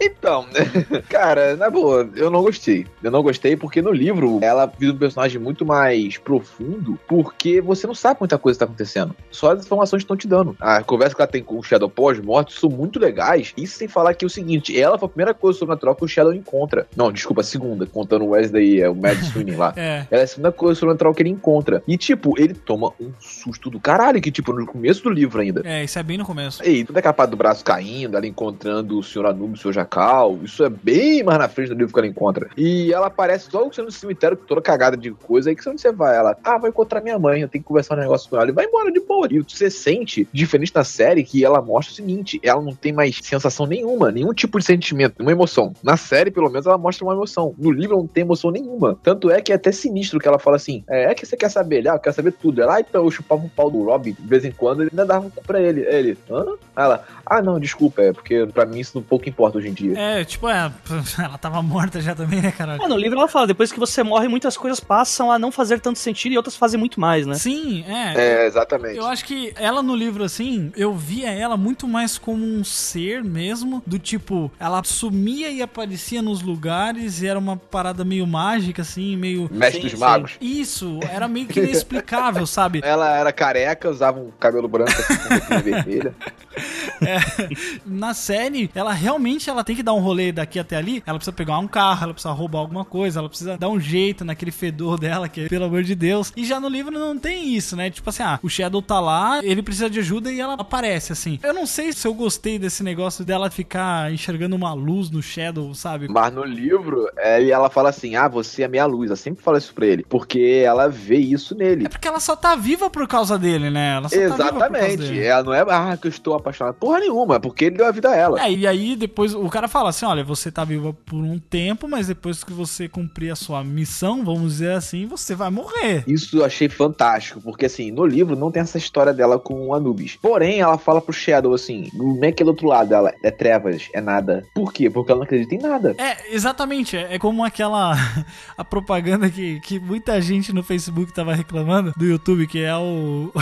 Então, cara, na boa, eu não gostei. Eu não gostei porque no livro ela vive um personagem muito mais profundo, porque você não sabe muita coisa que tá acontecendo. Só as informações que estão te dando. A conversa que ela tem com o Shadow pós-morte são muito legais. Isso sem falar que é o seguinte: ela foi a primeira coisa sobrenatural que o Shadow encontra. Não, desculpa, a segunda, contando o Wesley, é, o Mad Sweeney lá. É. Ela é a segunda coisa sobrenatural que ele encontra. E, tipo, ele toma um susto do caralho, que, tipo, no começo do livro ainda. É, isso é bem no começo. Ei, toda aquela parte do braço caindo, ela encontrando o Sr. Anubis, o Sr. Jacal, isso é bem mais na frente do livro que ela encontra. E ela aparece só no cemitério, toda cagada de coisa, aí que onde você vai? Ela, ah, vai encontrar minha mãe, eu tenho que conversar um negócio com ela, e vai embora de boa. E você sente, diferente da série, que ela mostra o seguinte, ela não tem mais sensação nenhuma, nenhum tipo de sentimento, nenhuma emoção. Na série, pelo menos, ela mostra uma emoção. No livro, não tem emoção nenhuma. Tanto é que é até sinistro que ela fala assim, é, é que você quer saber, ah, eu quero saber tudo. Ela, ah, então eu chupava o pau do Rob de vez em quando, ele ainda dava um pra ele. Ele, hã? Ela, ah, não, desculpa, é porque pra mim isso pouco importa hoje em dia. É, tipo, é, ela tava morta já também, né, caralho? É, no livro ela fala, depois que você morre, muitas coisas passam a não fazer tanto sentido e outras fazem muito mais, né? Sim, é. É, exatamente. Eu acho que ela no livro, assim, eu via ela muito mais como um ser mesmo, do tipo, ela sumia e aparecia nos lugares e era uma parada meio mágica, assim, meio. Mestre Sim, dos magos. Isso, era meio que inexplicável, sabe? Ela era careca, usava um cabelo branco assim, com roupinha vermelha. Na série, ela realmente ela tem que dar um rolê daqui até ali. Ela precisa pegar um carro, ela precisa roubar alguma coisa, ela precisa dar um jeito naquele fedor dela, que pelo amor de Deus. E já no livro não tem isso, né? Tipo assim, ah, o Shadow tá lá, ele precisa de ajuda e ela aparece assim. Eu não sei se eu gostei desse negócio dela ficar enxergando uma luz no Shadow, sabe? Mas no livro, é, e ela fala assim: Ah, você é minha luz. Ela sempre fala isso pra ele. Porque ela vê isso nele. É porque ela só tá viva por causa dele, né? Ela só tá viva por causa Exatamente. dele. Ela não é, ah, que eu estou apaixonada. Porra nenhuma, porque ele deu a vida a ela. É, e aí depois o cara fala assim: olha, você tá viva por um tempo, mas depois que você cumprir a sua missão, vamos dizer assim, você vai morrer. Isso eu achei fantástico, porque assim, no livro não tem essa história dela com o Anubis. Porém, ela fala pro Shadow assim: como é que é do outro lado? Ela é trevas, é nada. Por quê? Porque ela não acredita em nada. É, exatamente. É, é como aquela a propaganda que, que muita gente no Facebook tava reclamando do YouTube, que é o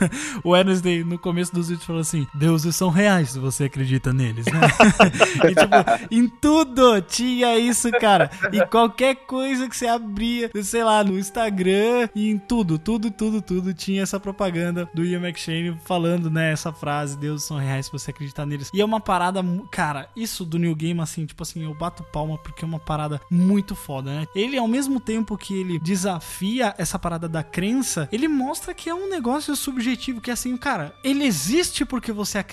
o Wednesday no começo dos vídeos falou assim: deuses são reais se você acredita neles, né? e tipo, em tudo tinha isso, cara. E qualquer coisa que você abria, sei lá, no Instagram, e em tudo, tudo, tudo, tudo tinha essa propaganda do Ian McShane falando, né, essa frase: deuses são reais se você acreditar neles. E é uma parada, cara, isso do New Game, assim, tipo assim, eu bato palma porque é uma parada muito foda, né? Ele, ao mesmo tempo que ele desafia essa parada da crença, ele mostra que é um negócio subjetivo, que é assim, cara, ele existe porque você acredita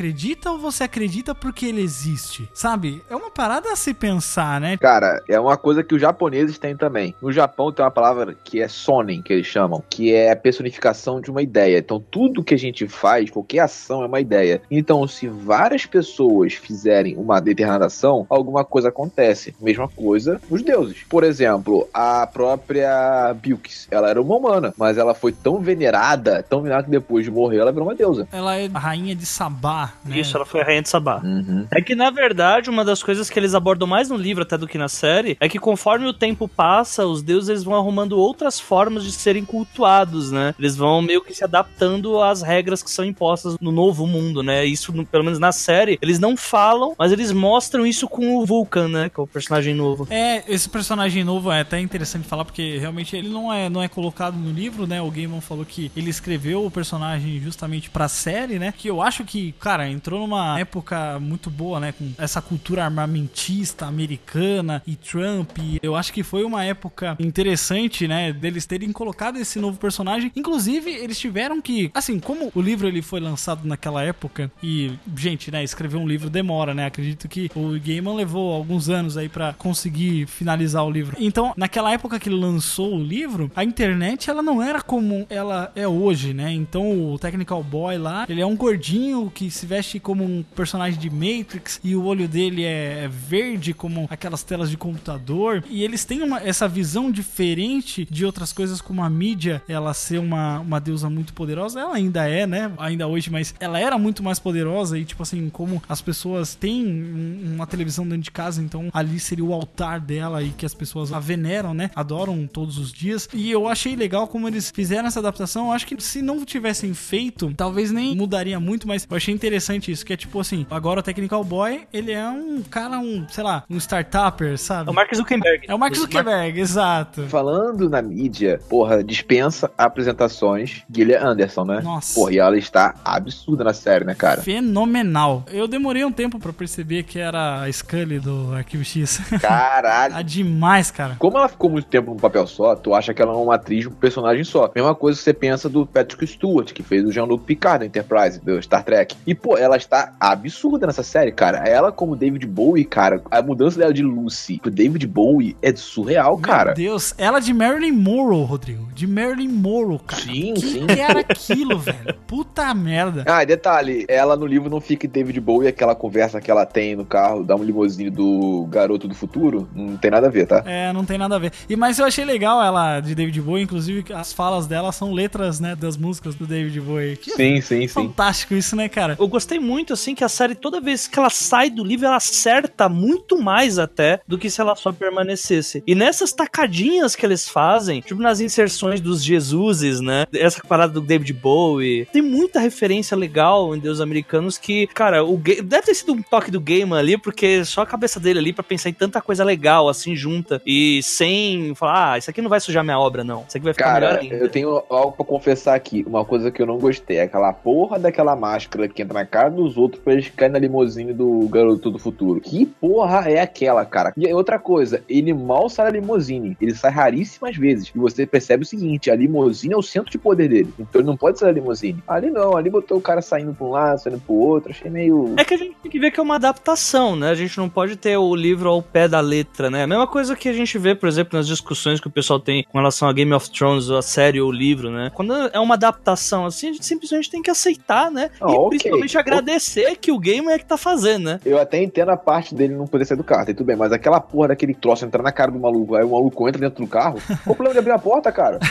ou você acredita porque ele existe? Sabe? É uma parada a se pensar, né? Cara, é uma coisa que os japoneses têm também. No Japão tem uma palavra que é sonen, que eles chamam, que é a personificação de uma ideia. Então, tudo que a gente faz, qualquer ação é uma ideia. Então, se várias pessoas fizerem uma determinada ação, alguma coisa acontece. Mesma coisa os deuses. Por exemplo, a própria Bilks, ela era uma humana, mas ela foi tão venerada, tão venerada que depois de morrer ela virou uma deusa. Ela é rainha de Sabá, né? Isso, ela foi a rainha de Sabá. Uhum. É que, na verdade, uma das coisas que eles abordam mais no livro até do que na série é que conforme o tempo passa, os deuses eles vão arrumando outras formas de serem cultuados, né? Eles vão meio que se adaptando às regras que são impostas no novo mundo, né? Isso, pelo menos na série, eles não falam, mas eles mostram isso com o Vulcan, né? Que é o personagem novo. É, esse personagem novo é até interessante falar porque realmente ele não é, não é colocado no livro, né? O Gaiman falou que ele escreveu o personagem justamente pra série, né? Que eu acho que, cara, entrou numa época muito boa, né? Com essa cultura armamentista americana e Trump. E eu acho que foi uma época interessante, né? Deles terem colocado esse novo personagem. Inclusive, eles tiveram que, assim, como o livro ele foi lançado naquela época e, gente, né? Escrever um livro demora, né? Acredito que o Gaiman levou alguns anos aí pra conseguir finalizar o livro. Então, naquela época que ele lançou o livro, a internet ela não era como ela é hoje, né? Então, o Technical Boy lá, ele é um gordinho que se veste como um personagem de Matrix e o olho dele é verde como aquelas telas de computador e eles têm uma, essa visão diferente de outras coisas como a mídia, ela ser uma, uma deusa muito poderosa, ela ainda é, né? Ainda hoje, mas ela era muito mais poderosa e tipo assim, como as pessoas têm um- uma televisão dentro de casa, então ali seria o altar dela e que as pessoas a veneram, né? Adoram todos os dias. E eu achei legal como eles fizeram essa adaptação. Eu acho que se não tivessem feito, talvez nem mudaria muito, mas eu achei interessante isso, que é tipo assim, agora o Technical Boy, ele é um cara, um, sei lá, um startupper, sabe? É o Mark Zuckerberg. É o Mark Zuckerberg, exato. Falando na mídia, porra, dispensa apresentações Gillian Anderson, né? Nossa. Porra, e ela está absurda na série, né, cara? Fenomenal. Eu demorei um tempo pra perceber que era a Scully do Arquivo X. Caralho. tá demais, cara. Como ela ficou muito tempo num papel só, tu acha que ela é uma atriz, um personagem só. Mesma coisa que você pensa do Patrick Stewart, que fez o Jean-Luc Picard da Enterprise, do Star Trek. E, pô, ela está absurda nessa série, cara. Ela como David Bowie, cara, a mudança dela de Lucy pro David Bowie é surreal, cara. Meu Deus, ela de Marilyn Monroe, Rodrigo. De Marilyn Monroe, cara. Sim, que sim. que era aquilo, velho? Puta merda. Ah, e detalhe, ela no livro não fica em David Bowie, aquela conversa que ela tem no carro da um limousine do garoto do futuro, não tem nada a ver, tá? É, não tem nada a ver. E mas eu achei legal ela de David Bowie, inclusive as falas dela são letras, né, das músicas do David Bowie. Que Sim, sim, sim. fantástico isso, né, cara? Eu gostei muito, assim, que a série, toda vez que ela sai do livro, ela acerta muito mais até do que se ela só permanecesse. E nessas tacadinhas que eles fazem, tipo nas inserções dos Jesuses, né? Essa parada do David Bowie, tem muita referência legal em Deus Americanos que, cara, o deve ter sido um toque do Gaiman ali, porque só a cabeça dele ali pra pensar em tanta coisa legal, assim, junta. E sem falar, ah, isso aqui não vai sujar minha obra, não. Isso aqui vai ficar melhor Cara, ainda. eu tenho algo pra confessar aqui. Uma coisa que eu não gostei é aquela porra daquela máscara que na cara dos outros pra eles caírem na limusine do garoto do futuro. Que porra é aquela, cara? E outra coisa, ele mal sai da limusine. Ele sai raríssimas vezes. E você percebe o seguinte: a limusine é o centro de poder dele. Então ele não pode sair da limusine. Ali não, ali botou o cara saindo pra um lado, saindo pro outro. Achei meio. É que a gente tem que ver que é uma adaptação, né? A gente não pode ter o livro ao pé da letra, né? A mesma coisa que a gente vê, por exemplo, nas discussões que o pessoal tem com relação a Game of Thrones, ou a série ou o livro, né? Quando é uma adaptação assim, a gente simplesmente tem que aceitar, né? Ah, e ok. Principalmente agradecer que o game é que tá fazendo, né? Eu até entendo a parte dele não poder sair do carro, tá tudo bem, mas aquela porra daquele troço entrar na cara do maluco, aí o maluco entra dentro do carro, qual o problema de abrir a porta, cara?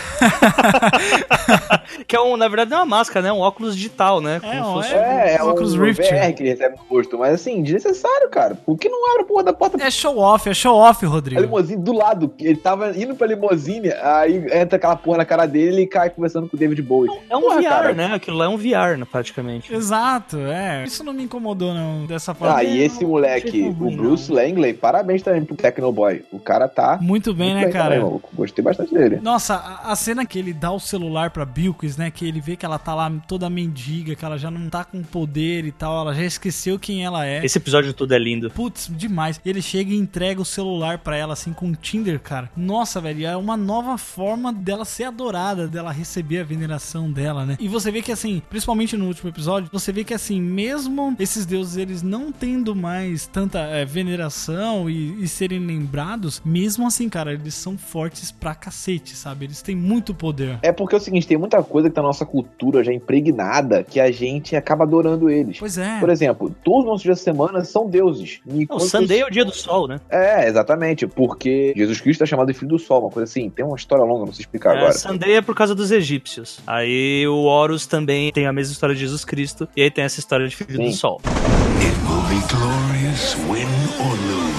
Que é um, na verdade, não é uma máscara, né? Um óculos digital, né? Como É, se ó, fosse- É, é um Oculus Rift. VR que ele recebe no rosto, mas assim, desnecessário, cara. Por que não abre a porra da porta É show off, é show off, A Rodrigo. limousine do lado, ele tava indo pra limousine, aí entra aquela porra na cara dele e ele cai conversando com o David Bowie. É um Porra, VR, cara. né? Aquilo lá é um VR, né, praticamente. Exato, é. Isso não me incomodou, não, dessa forma. Ah, e esse moleque, achei o ruim, Bruce Langley, parabéns também pro Tecnoboy. O cara tá. Muito bem, muito né, cara? também. Gostei bastante dele. Nossa, a, a cena que ele dá o celular pra Bilquis, né? Que ele vê que ela tá lá toda mendiga, que ela já não tá com poder e tal, ela já esqueceu quem ela é. Esse episódio todo é lindo. Putz, demais. Ele chega e entrega o celular pra ela, assim, com o Tinder, cara. Nossa, velho, é uma nova forma dela ser adorada, dela receber a veneração dela, né? E você vê que, assim, principalmente no último episódio, você vê que, assim, mesmo esses deuses, eles não tendo mais tanta é, veneração e, e serem lembrados, mesmo assim, cara, eles são fortes pra cacete, sabe? Eles têm muito poder. É porque é o seguinte, tem muita coisa que tá na nossa cultura já impregnada que a gente acaba adorando eles. Pois é. Por exemplo, todos os nossos dias da semana são deuses. O Sunday é o dia do sol, né? É, exatamente. Porque Jesus Cristo é chamado de filho do sol, uma coisa assim. Tem uma história longa, não sei explicar É, agora. Sunday é por causa dos egípcios. Aí o Horus também tem a mesma história de Jesus Cristo. E aí tem essa história de filho Sim. do sol. It will be glorious, win or lose.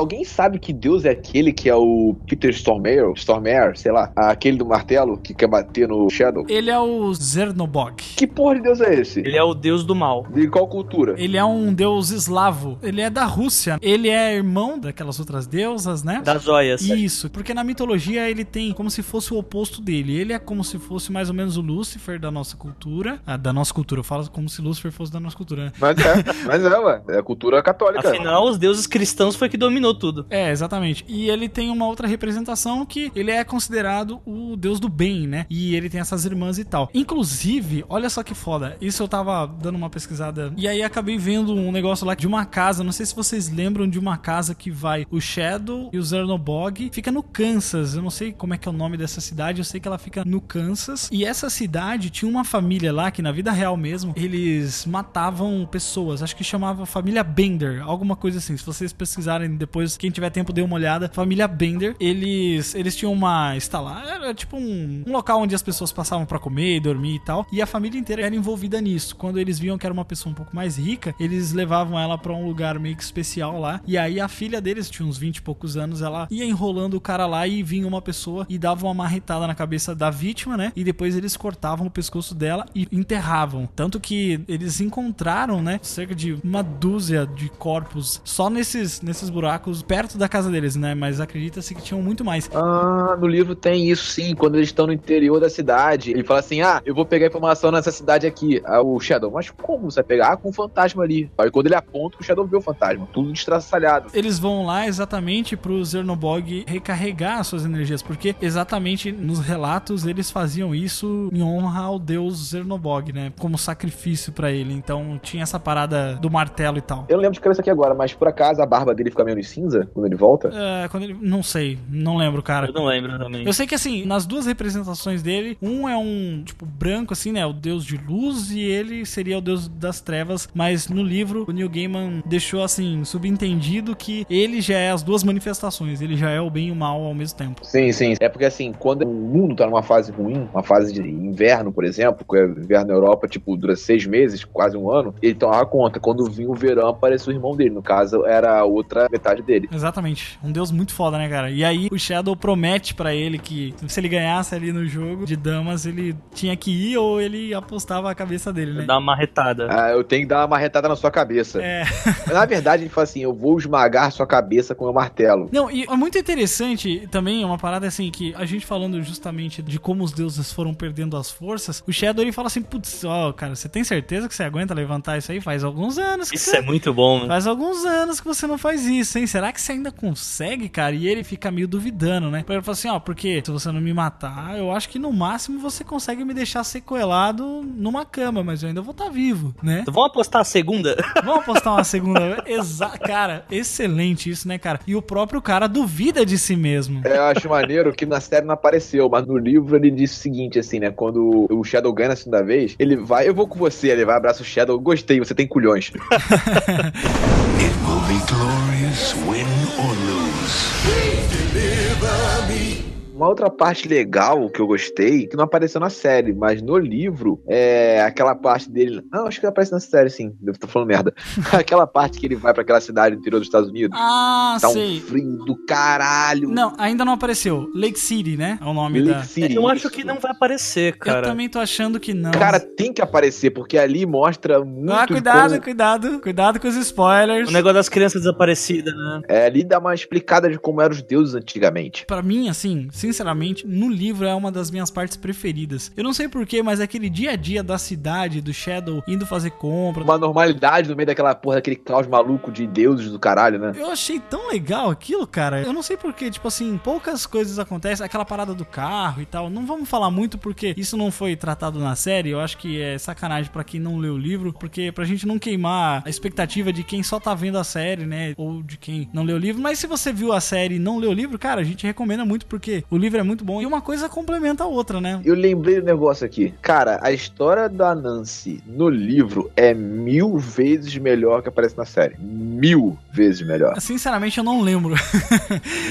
Alguém sabe que Deus é aquele que é o Peter Stormare, Stormare, sei lá, aquele do martelo que quer bater no Shadow? Ele é o Zernobog. Que porra de Deus é esse? Ele é o deus do mal. De qual cultura? Ele é um deus eslavo. Ele é da Rússia. Ele é irmão daquelas outras deusas, né? Das joias. Isso, porque na mitologia ele tem como se fosse o oposto dele. Ele é como se fosse mais ou menos o Lúcifer da nossa cultura. Ah, da nossa cultura, eu falo como se Lúcifer fosse da nossa cultura, né? Mas é, mas é, ué. É a cultura católica. Afinal, os deuses cristãos foi que dominou tudo. É, exatamente. E ele tem uma outra representação que ele é considerado o deus do bem, né? E ele tem essas irmãs e tal. Inclusive, olha só que foda. Isso eu tava dando uma pesquisada e aí acabei vendo um negócio lá de uma casa. Não sei se vocês lembram de uma casa que vai o Shadow e o Zernobog. Fica no Kansas. Eu não sei como é que é o nome dessa cidade. Eu sei que ela fica no Kansas. E essa cidade tinha uma família lá que na vida real mesmo eles matavam pessoas. Acho que chamava família Bender, alguma coisa assim. Se vocês pesquisarem depois, quem tiver tempo dê uma olhada. Família Bender, eles eles tinham uma instalar, era tipo um, um local onde as pessoas passavam pra comer e dormir e tal. E a família inteira era envolvida nisso. Quando eles viam que era uma pessoa um pouco mais rica, eles levavam ela pra um lugar meio que especial lá. E aí a filha deles tinha uns 20 e poucos anos, ela ia enrolando o cara lá e vinha uma pessoa e dava uma marretada na cabeça da vítima, né? E depois eles cortavam o pescoço dela e enterravam. Tanto que eles encontraram, né, cerca de uma dúzia de corpos só nesses, nesses buracos perto da casa deles, né? Mas acredita-se que tinham muito mais. Ah, no livro tem isso sim, quando eles estão no interior da cidade. Ele fala assim: ah, eu vou pegar informação nessa cidade aqui. Ah, o Shadow, mas como você vai pegar? Ah, com um fantasma ali. Aí quando ele aponta, o Shadow vê o fantasma. Tudo destraçalhado. Eles vão lá exatamente pro Zernobog recarregar as suas energias, porque exatamente nos relatos eles faziam isso em honra ao deus Zernobog, né? Como sacrifício pra ele. Então tinha essa parada do martelo e tal. Eu não lembro de cabeça aqui agora, mas por acaso a barba dele fica meio cinza quando ele volta? É, quando ele. Não sei, não lembro, cara. Eu não lembro também. Eu sei que assim, nas duas representações dele, um é um tipo branco, assim, né? O deus de luz, e ele seria o deus das trevas. Mas no livro, o Neil Gaiman deixou assim, subentendido que ele já é as duas manifestações, ele já é o bem e o mal ao mesmo tempo. Sim, sim. É porque assim, quando o mundo tá numa fase ruim, uma fase de inverno, por exemplo, que é inverno na Europa, tipo, dura seis meses, quase um ano, ele tomava conta. Quando vinha o verão, apareceu o irmão dele. No caso, era a outra metade dele. Exatamente. Um deus muito foda, né, cara? E aí o Shadow promete pra ele que se ele ganhasse ali no jogo de damas, ele tinha que ir ou ele apostava a cabeça dele, né? Dá uma marretada. Ah, eu tenho que dar uma marretada na sua cabeça. É. Mas na verdade, ele fala assim: eu vou esmagar sua cabeça com o meu martelo. Não, e é muito interessante também, uma parada assim, que a gente falando justamente de como os deuses foram perdendo as forças, o Shadow ele fala assim, putz, ó, cara, você tem certeza que você aguenta levantar isso aí? Faz alguns anos que Isso você... é muito bom, né? Faz alguns anos que você não faz isso, hein? Será que você ainda consegue, cara? E ele fica meio duvidando, né? Ele fala assim, ó, porque se você não me matar, eu acho que no máximo você consegue me deixar sequelado numa cama, mas eu ainda vou estar vivo, né? Vamos apostar a segunda? Vamos apostar uma segunda. Exa cara, excelente isso, né, cara? E o próprio cara duvida de si mesmo. É, Eu acho maneiro que na série não apareceu, mas no livro ele disse o seguinte, assim, né? Quando o Shadow ganha na segunda vez, ele vai, eu vou com você, ele vai, abraça o Shadow, gostei, você tem culhões. It will be glorious, win or lose. Uma outra parte legal que eu gostei, que não apareceu na série, mas no livro, é aquela parte dele. Não, acho que aparece na série, sim. Devo estar falando merda. aquela parte que ele vai pra aquela cidade do interior dos Estados Unidos. Ah, tá sei. um frio do caralho. Não, ainda não apareceu. Lake City, né? É o nome Lake da. City. Eu acho que não vai aparecer, Eu cara. também tô achando que não. Cara, tem que aparecer, porque ali mostra muito. ah, cuidado, coisa- cuidado. Cuidado com os spoilers. O negócio das crianças desaparecidas, né? É, ali dá uma explicada de como eram os deuses antigamente. Pra mim, assim, sinceramente, no livro é uma das minhas partes preferidas. Eu não sei porquê, mas aquele dia a dia da cidade, do Shadow indo fazer compra. Uma normalidade no meio daquela porra, daquele caos maluco de deuses do caralho, né? Eu achei tão legal aquilo, cara. Eu não sei porquê, tipo assim, poucas coisas acontecem. Aquela parada do carro e tal. Não vamos falar muito porque isso não foi tratado na série. Eu acho que é sacanagem pra quem não leu o livro, porque pra gente não queimar a expectativa de quem só tá vendo a série, né? Ou de quem não leu o livro. Mas se você viu a série e não leu o livro, cara, a gente recomenda muito porque o livro é muito bom. E uma coisa complementa a outra, né? Eu lembrei do negócio aqui. Cara, a história da Nancy no livro é mil vezes melhor que aparece na série. Mil vezes melhor. Sinceramente, eu não lembro.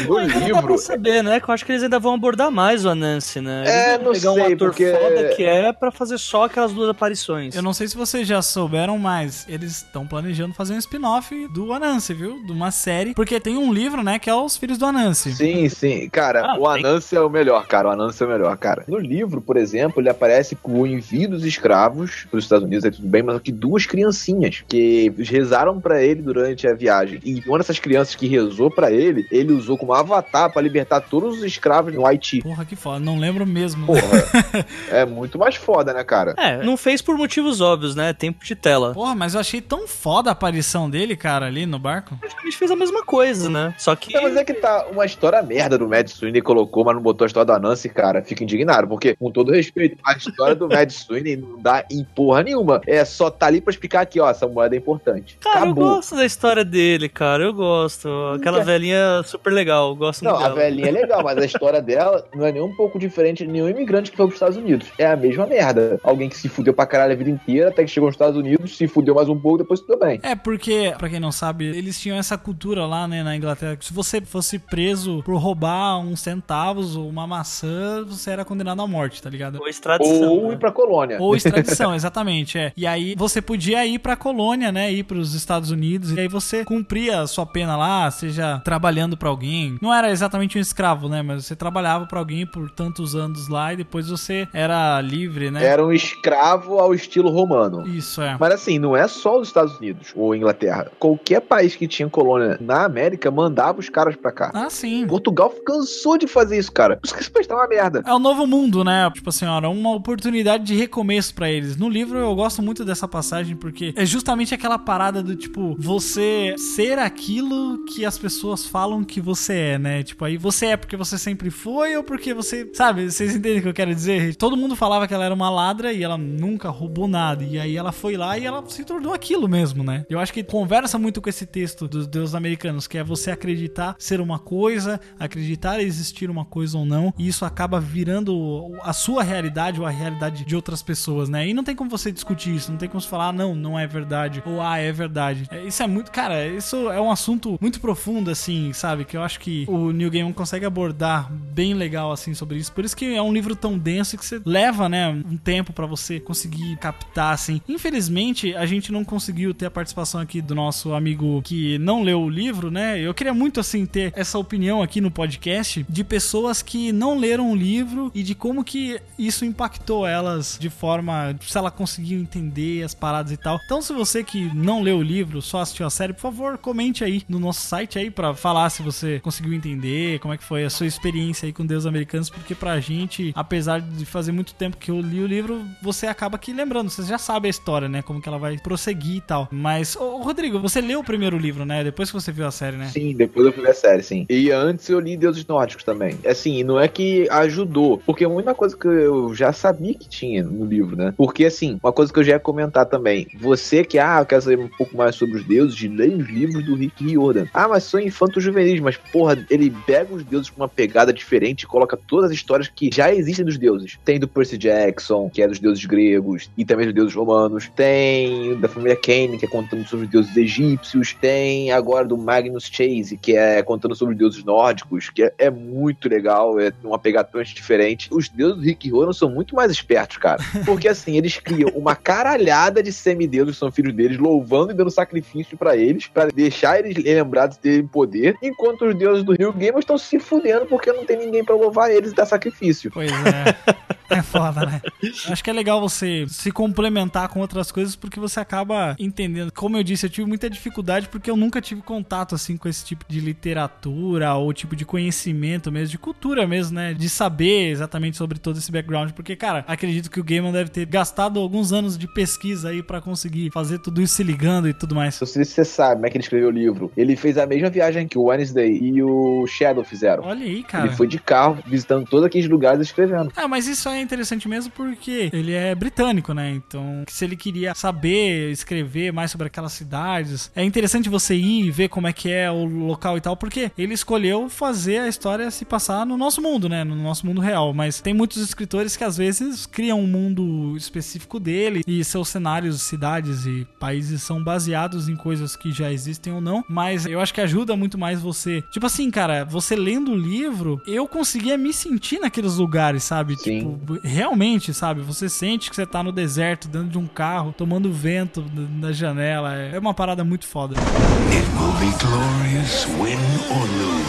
No Mas não dá livro. pra saber, né? Que eu acho que eles ainda vão abordar mais o Anansi, né? Eles É, não pegar um sei, ator porque- foda que é pra fazer só aquelas duas aparições. Eu não sei se vocês já souberam, mas eles estão planejando fazer um spin-off do Anansi, viu? De uma série. Porque tem um livro, né, que é Os Filhos do Anansi. Sim, sim. Cara, Ah, o tem- Anansi é o melhor, cara. O Anansi é o melhor, cara. No livro, por exemplo, ele aparece com o envio dos escravos para os Estados Unidos, aí tudo bem, mas aqui duas criancinhas que rezaram pra ele durante a viagem. E uma dessas crianças que rezou pra ele, ele usou como avatar pra libertar todos os escravos no Haiti. Porra, que foda. Não lembro mesmo. Porra, é muito mais foda, né, cara? É, não fez por motivos óbvios, né? Tempo de tela. Porra, mas eu achei tão foda a aparição dele, cara, ali no barco. A gente fez a mesma coisa, né? Só que. É, mas é que tá uma história merda do Mad Sweeney colocou, mas não botou a história da Nancy, cara. Fico indignado, porque, com todo respeito, a história do Mad Sweeney não dá em porra nenhuma. É só tá ali pra explicar aqui, ó, essa moeda é importante. Cara, eu Acabou. gosto da história dele, cara. Eu gosto. Aquela quer- velhinha super legal. eu Gosto Não, muito a velhinha é legal, mas a história dela não é nem um pouco diferente de nenhum imigrante que foi pros Estados Unidos. É a mesma merda. Alguém que se fudeu pra caralho a vida inteira, até que chegou nos Estados Unidos, se fudeu mais um pouco, depois tudo bem. É, porque, pra quem não sabe, eles tinham essa cultura lá, né, na Inglaterra, que se você fosse preso por roubar uns centavos ou uma maçã, você era condenado à morte, tá ligado? Ou extradição. Ou né? ir pra colônia. Ou extradição, exatamente, é. E aí você podia ir pra colônia, né, ir pros Estados Unidos, e aí você cumpria a sua pena lá, seja trabalhando pra alguém. Não era exatamente um escravo, né, mas você trabalhava pra alguém por tantos anos lá e depois você era livre, né? Era um escravo ao estilo romano. Isso, é. Mas assim, não é só os Estados Unidos ou Inglaterra. Qualquer país que tinha colônia na América mandava os caras pra cá. Ah, sim. Portugal cansou de fazer isso, cara. Por isso que esse tá uma merda. É o novo mundo, né? Tipo assim, ó, uma oportunidade de recomeço pra eles. No livro eu gosto muito dessa passagem porque é justamente aquela parada do tipo, você ser aquilo que as pessoas falam que você é, né? Tipo, aí você é porque você sempre foi ou porque você. Sabe, vocês entendem o que eu quero dizer? Todo mundo falava que ela era uma ladra e ela nunca roubou nada. E aí ela foi lá e ela se tornou aquilo mesmo, né? Eu acho que conversa muito com esse texto dos deuses americanos, que é você acreditar ser uma coisa, acreditar existir uma coisa ou não, e isso acaba virando a sua realidade ou a realidade de outras pessoas, né? E não tem como você discutir isso, não tem como você falar, ah, não, não é verdade, ou ah, é verdade. É, Isso é muito, cara, isso é um assunto muito profundo, assim, sabe? Que eu acho que o New Game consegue abordar bem legal, assim, sobre isso. Por isso que é um livro tão denso que você leva, né, um tempo pra você conseguir captar, assim. Infelizmente, a gente não conseguiu ter a participação aqui do nosso amigo que não leu o livro, né? Eu queria muito, assim, ter essa opinião aqui no podcast de pessoas pessoas que não leram o livro e de como que isso impactou elas de forma. se ela conseguiu entender as paradas e tal. Então, se você que não leu o livro, só assistiu a série, por favor, comente aí no nosso site aí pra falar se você conseguiu entender, como é que foi a sua experiência aí com Deus Americanos, porque pra gente, apesar de fazer muito tempo que eu li o livro, você acaba aqui lembrando, você já sabe a história, né? Como que ela vai prosseguir e tal. Mas, ô, Rodrigo, você leu o primeiro livro, né? Depois que você viu a série, né? Sim, depois eu ver a série, sim. E antes eu li Deuses Nórdicos também. Assim, não é que ajudou, porque muita coisa que eu já sabia que tinha no livro, né? Porque, assim, uma coisa que eu já ia comentar também. Você que, ah, eu quero saber um pouco mais sobre os deuses, leia os livros do Rick Riordan. Ah, mas são infantos juvenis, mas, porra, ele pega os deuses com uma pegada diferente e coloca todas as histórias que já existem dos deuses. Tem do Percy Jackson, que é dos deuses gregos, e também dos deuses romanos. Tem da família Kane, que é contando sobre os deuses egípcios. Tem agora do Magnus Chase, que é contando sobre os deuses nórdicos, que é, é muito legal, é uma totalmente diferente. Os deuses do Rick Riordan são muito mais espertos, cara. Porque assim, eles criam uma caralhada de semideuses que são filhos deles, louvando e dando sacrifício pra eles, pra deixar eles lembrados de terem poder, enquanto os deuses do Rio Gamer estão se fudendo porque não tem ninguém pra louvar eles e dar sacrifício. Pois é. É foda, né? Acho que é legal você se complementar com outras coisas porque você acaba entendendo. Como eu disse, eu tive muita dificuldade porque eu nunca tive contato assim com esse tipo de literatura ou tipo de conhecimento mesmo, de cultura mesmo, né? De saber exatamente sobre todo esse background. Porque, cara, acredito que o Gaiman deve ter gastado alguns anos de pesquisa aí pra conseguir fazer tudo isso se ligando e tudo mais. Não sei se você sabe como é que ele escreveu o livro. Ele fez a mesma viagem que o Wednesday e o Shadow fizeram. Olha aí, cara. Ele foi de carro, visitando todos aqueles lugares e escrevendo. Ah, mas isso é interessante mesmo porque ele é britânico, né? Então, se ele queria saber, escrever mais sobre aquelas cidades, é interessante você ir e ver como é que é o local e tal, porque ele escolheu fazer a história se passar no nosso mundo, né? No nosso mundo real. Mas tem muitos escritores que às vezes criam um mundo específico dele e seus cenários, cidades e países são baseados em coisas que já existem ou não. Mas eu acho que ajuda muito mais você. Tipo assim, cara, você lendo o livro, eu conseguia me sentir naqueles lugares, sabe? Sim. Tipo, realmente, sabe? Você sente que você tá no deserto, dentro de um carro, tomando vento na janela. É uma parada muito foda. It will be glorious, win or lose.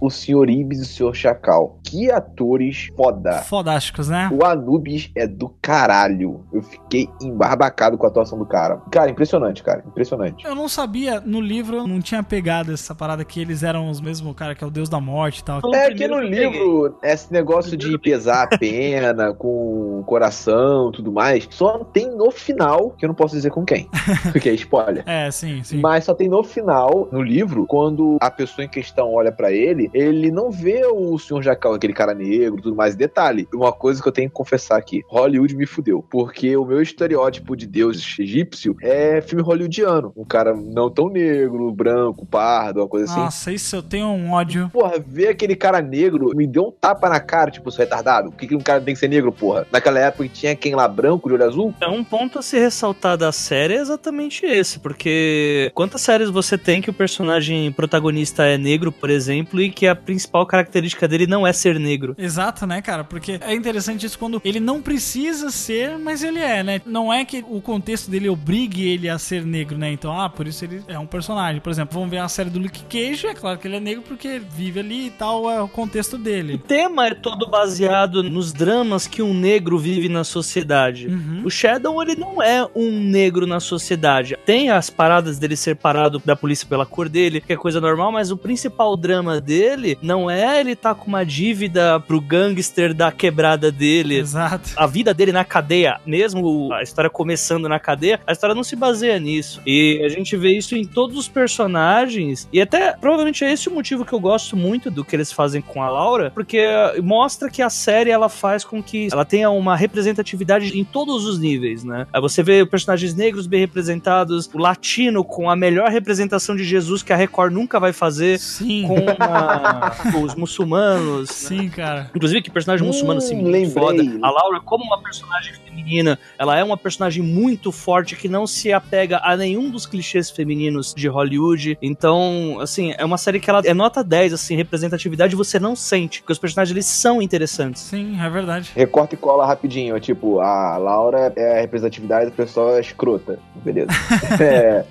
O Sr. Ibis e o Sr. Chacal. Que atores foda. Fodásticos, né? O Anubis é do caralho. Eu fiquei embarbacado com a atuação do cara. Cara, impressionante, cara. Impressionante. Eu não sabia, no livro eu não tinha pegado essa parada que eles eram os mesmos, cara, que é o deus da morte e tal. É que no livro, esse negócio de pesar a pena com o coração tudo mais, só tem no final, que eu não posso dizer com quem, porque é spoiler. É, sim, sim. Mas só tem no final, no livro, quando a pessoa em questão olha pra ele, ele não vê o Sr. Jacal, aquele cara negro, tudo mais. Detalhe, uma coisa que eu tenho que confessar aqui: Hollywood me fudeu. Porque o meu estereótipo de deus egípcio é filme hollywoodiano. Um cara não tão negro, branco, pardo, uma coisa assim. Nossa, isso eu tenho um ódio. Porra, ver aquele cara negro me deu um tapa na cara, tipo, sou retardado. Por que, que um cara tem que ser negro, porra? Naquela época tinha quem lá branco, de olho azul? É um ponto a se ressaltar da série é exatamente esse, porque quantas séries você tem que o personagem protagonista é negro, por exemplo, e que a principal característica dele não é ser negro? Exato, né, cara? Porque é interessante isso quando ele não precisa ser, mas ele é, né? Não é que o contexto dele obrigue ele a ser negro, né? Então, ah, por isso ele é um personagem. Por exemplo, vamos ver a série do Luke Cage, é claro que ele é negro porque vive ali e tal, é o contexto O dele. tema é todo baseado nos dramas que um negro vive na sociedade. Uhum. O Shadow, ele não é um negro na sociedade. Tem as paradas dele ser parado da polícia pela cor dele, que é coisa normal, mas o principal drama dele não é ele tá com uma dívida pro gangster da quebrada dele. Exato. A vida dele na cadeia, mesmo a história começando na cadeia, a história não se baseia nisso. E a gente vê isso em todos os personagens. E até, provavelmente, é esse o motivo que eu gosto muito do que eles fazem com a Laura, porque mostra que a série ela faz com que ela tenha uma representatividade em todos os níveis, né? Aí você vê personagens negros bem representados, o latino com a melhor representação de Jesus que a Record nunca vai fazer, Sim. com a- os muçulmanos, Sim, cara. Inclusive, que personagem Hum, muçulmano, assim, muito lembrei. foda. A Laura, como uma personagem feminina, ela é uma personagem muito forte que não se apega a nenhum dos clichês femininos de Hollywood. Então, assim, é uma série que ela é nota 10, assim, representatividade você não sente, porque os personagens eles são interessantes. Sim, é verdade. Recorta e cola rapidinho. Tipo, a Laura é a representatividade da pessoa escrota. Beleza. É,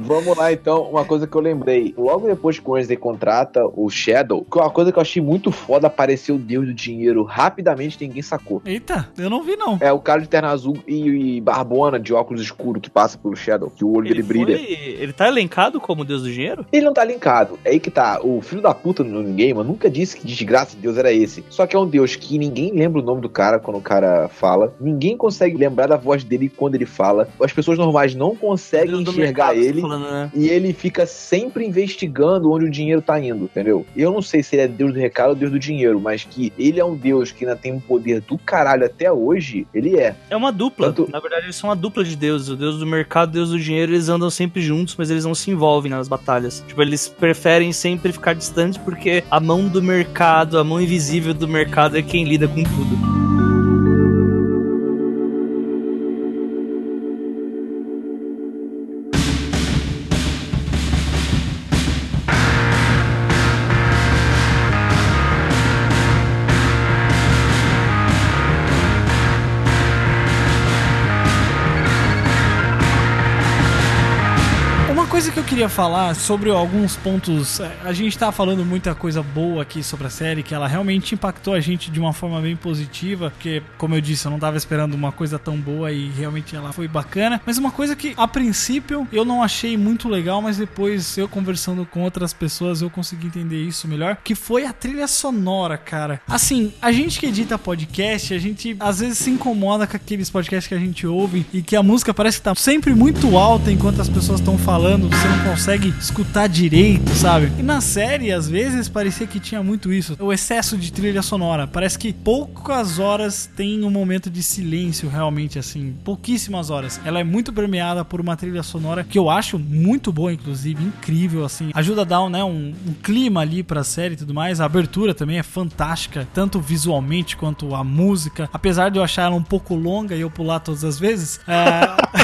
vamos lá, então. Uma coisa que eu lembrei. Logo depois que o Wednesday contrata o Shadow, uma coisa que eu achei muito foda, apareceu o Deus do Dinheiro rapidamente, ninguém sacou. Eita, eu não vi não. É o cara de terno azul e, e barbona de óculos escuro que passa pelo Shadow, que o olho dele brilha. foi- ele tá elencado como Deus do Dinheiro? Ele não tá linkado. É aí que tá. O filho da puta no game nunca disse que desgraça de Deus era esse. Só que é um Deus que ninguém lembra o nome do cara quando o cara fala. Ninguém consegue lembrar da voz dele quando ele fala. As pessoas normais não conseguem enxergar mercado, ele. tá falando, né? E ele fica sempre investigando onde o dinheiro tá indo, entendeu? Eu não sei se ele é Deus do recado ou Deus do dinheiro, mas que ele é um Deus que ainda tem um poder do caralho até hoje, ele é. É uma dupla. Tanto- Na verdade, eles são uma dupla de deuses. O deus do mercado e o deus do dinheiro, eles andam sempre juntos, mas eles não se envolvem nas batalhas. Tipo, eles preferem sempre ficar distantes porque a mão do mercado, a mão invisível do mercado é quem lida com tudo. Coisa que eu queria falar sobre alguns pontos. é, A gente tá falando muita coisa boa aqui sobre a série, que ela realmente impactou a gente de uma forma bem positiva. Porque, como eu disse, eu não tava esperando uma coisa tão boa e realmente ela foi bacana. Mas uma coisa que, a princípio, eu não achei muito legal, mas depois eu conversando com outras pessoas eu consegui entender isso melhor. Que foi a trilha sonora, cara. Assim, a gente que edita podcast, a gente às vezes se incomoda com aqueles podcasts que a gente ouve e que a música parece que tá sempre muito alta enquanto as pessoas estão falando, você não consegue escutar direito, sabe? E na série, às vezes, parecia que tinha muito isso. O excesso de trilha sonora. Parece que poucas horas tem um momento de silêncio, realmente, assim. Pouquíssimas horas. Ela é muito permeada por uma trilha sonora que eu acho muito boa, inclusive, incrível, assim. Ajuda a dar né, um, um clima ali pra série e tudo mais. A abertura também é fantástica, tanto visualmente quanto a música. Apesar de eu achar ela um pouco longa e eu pular todas as vezes. é,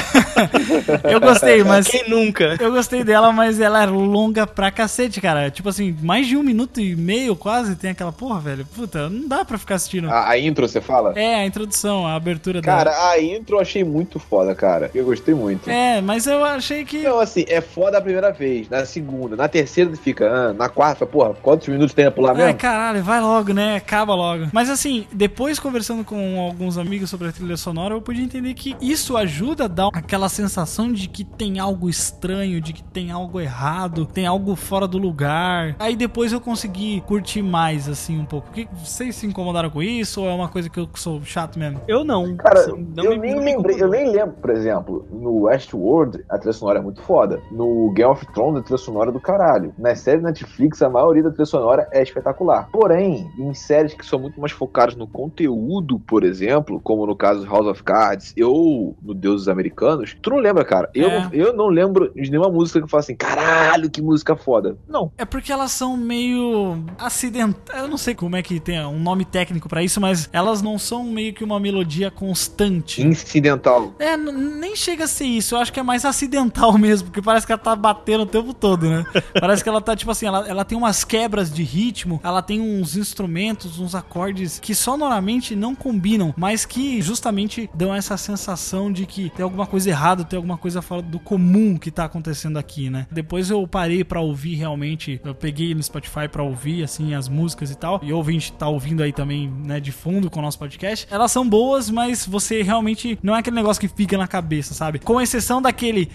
eu gostei, mas. Quem nunca? Eu gostei dela, mas ela é longa pra cacete, cara. Tipo assim, mais de um minuto e meio quase tem aquela porra, velho. Puta, não dá pra ficar assistindo. A, a intro, você fala? É, a introdução, a abertura Cara, dela. a intro eu achei muito foda, cara. Eu gostei muito. É, mas eu achei que. Não, assim, é foda a primeira vez, na segunda, na terceira fica, ah, na quarta, porra, quantos minutos tem pra pular Ai, mesmo? caralho, vai logo, né? Acaba logo. Mas assim, depois conversando com alguns amigos sobre a trilha sonora, eu pude entender que isso ajuda a dar aquela sensação de que tem algo estranho, de que tem algo errado, tem algo fora do lugar. Aí depois eu consegui curtir mais, assim, um pouco. Que, vocês se incomodaram com isso ou é uma coisa que eu sou chato mesmo? Eu não. Cara, Assim, não eu me- nem lembrei, eu nem lembro, por exemplo, no Westworld a trilha sonora é muito foda. No Game of Thrones a trilha sonora é do caralho. Nas séries Netflix a maioria da trilha sonora é espetacular. Porém, em séries que são muito mais focadas no conteúdo, por exemplo, como no caso House of Cards ou no Deuses Americanos, tu não lembra, cara. Eu, É. não, eu não lembro de nenhuma música que eu falo assim, caralho, que música foda. Não. É porque elas são meio acidentais. Eu não sei como é que tem um nome técnico pra isso, mas elas não são meio que uma melodia constante. Incidental. É, nem chega a ser isso. Eu acho que é mais acidental mesmo, porque parece que ela tá batendo o tempo todo, né? Parece que ela tá, tipo assim, ela, ela tem umas quebras de ritmo, ela tem uns instrumentos, uns acordes que sonoramente não combinam, mas que justamente dão essa sensação de que tem alguma coisa errada, tem alguma coisa fora do comum que tá acontecendo aqui, né? Depois eu parei pra ouvir realmente, eu peguei no Spotify pra ouvir, assim, as músicas e tal, e o ouvinte tá ouvindo aí também, né, de fundo com o nosso podcast. Elas são boas, mas você realmente não é aquele negócio que fica na cabeça, sabe? Com exceção daquele.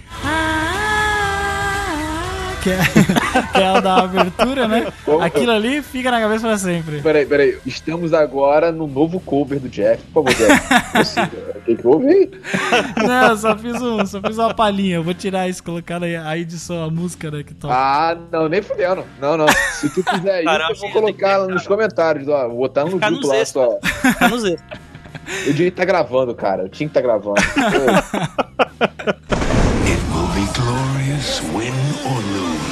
Que é, que é a da abertura, né? Aquilo ali fica na cabeça pra sempre. Peraí, peraí. Estamos agora no novo cover do Jeff. Por favor, Jeff. Você- O que, aí? Não, eu só fiz, um, só fiz uma palhinha. Eu vou tirar isso, colocar aí a edição, a música né, que toca. Ah, não, nem fudendo. Não, não. Se tu isso, Caramba, eu vou tem colocar que nos comentários. Ó, vou botar no Ficar grupo lá só. Tá nos extras. Eu devia estar gravando, cara. Eu tinha que estar gravando. It will be glorious, win or lose.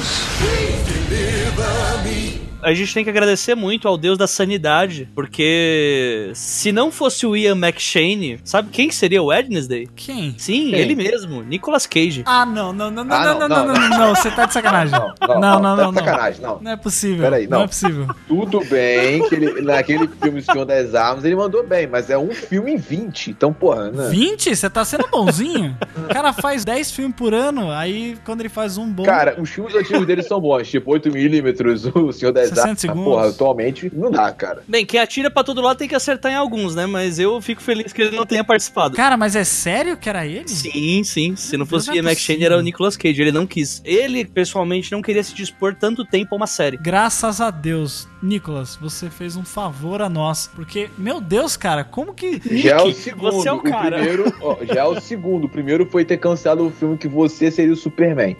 never be a gente tem que agradecer muito ao Deus da sanidade, porque se não fosse o Ian McShane, sabe quem que seria o Wednesday? Quem? Sim, Quem? ele mesmo, Nicolas Cage. Ah, não, não, não, não, Ah, não, não, não, não, não, não, você tá de sacanagem. Não, não, Não, não, tá não, de não. sacanagem, não. Não é possível. Peraí, não não. é possível. Tudo bem que ele, naquele filme Senhor das Armas ele mandou bem, mas é um filme em 20. Então, porra, né? 20? Você tá sendo bonzinho? O cara faz 10 filmes por ano, aí quando ele faz um bom. Cara, os filmes antigos dele são bons, tipo 8mm, o Senhor das 60 Armas. segundos. Porra, atualmente não dá, cara. Bem, quem atira pra todo lado tem que acertar em alguns, né? Mas eu fico feliz que ele não tenha participado. Cara, mas é sério que era ele? Sim, sim. Se não fosse o Ian é McShane, era o Nicolas Cage. Ele não quis. Ele, pessoalmente, não queria se dispor tanto tempo a uma série. Graças a Deus, Nicolas, você fez um favor a nós. Porque, meu Deus, cara, como que. Já é o Nick, segundo. você é o cara. primeiro, ó, já é o segundo. O primeiro foi ter cancelado o filme que você seria o Superman.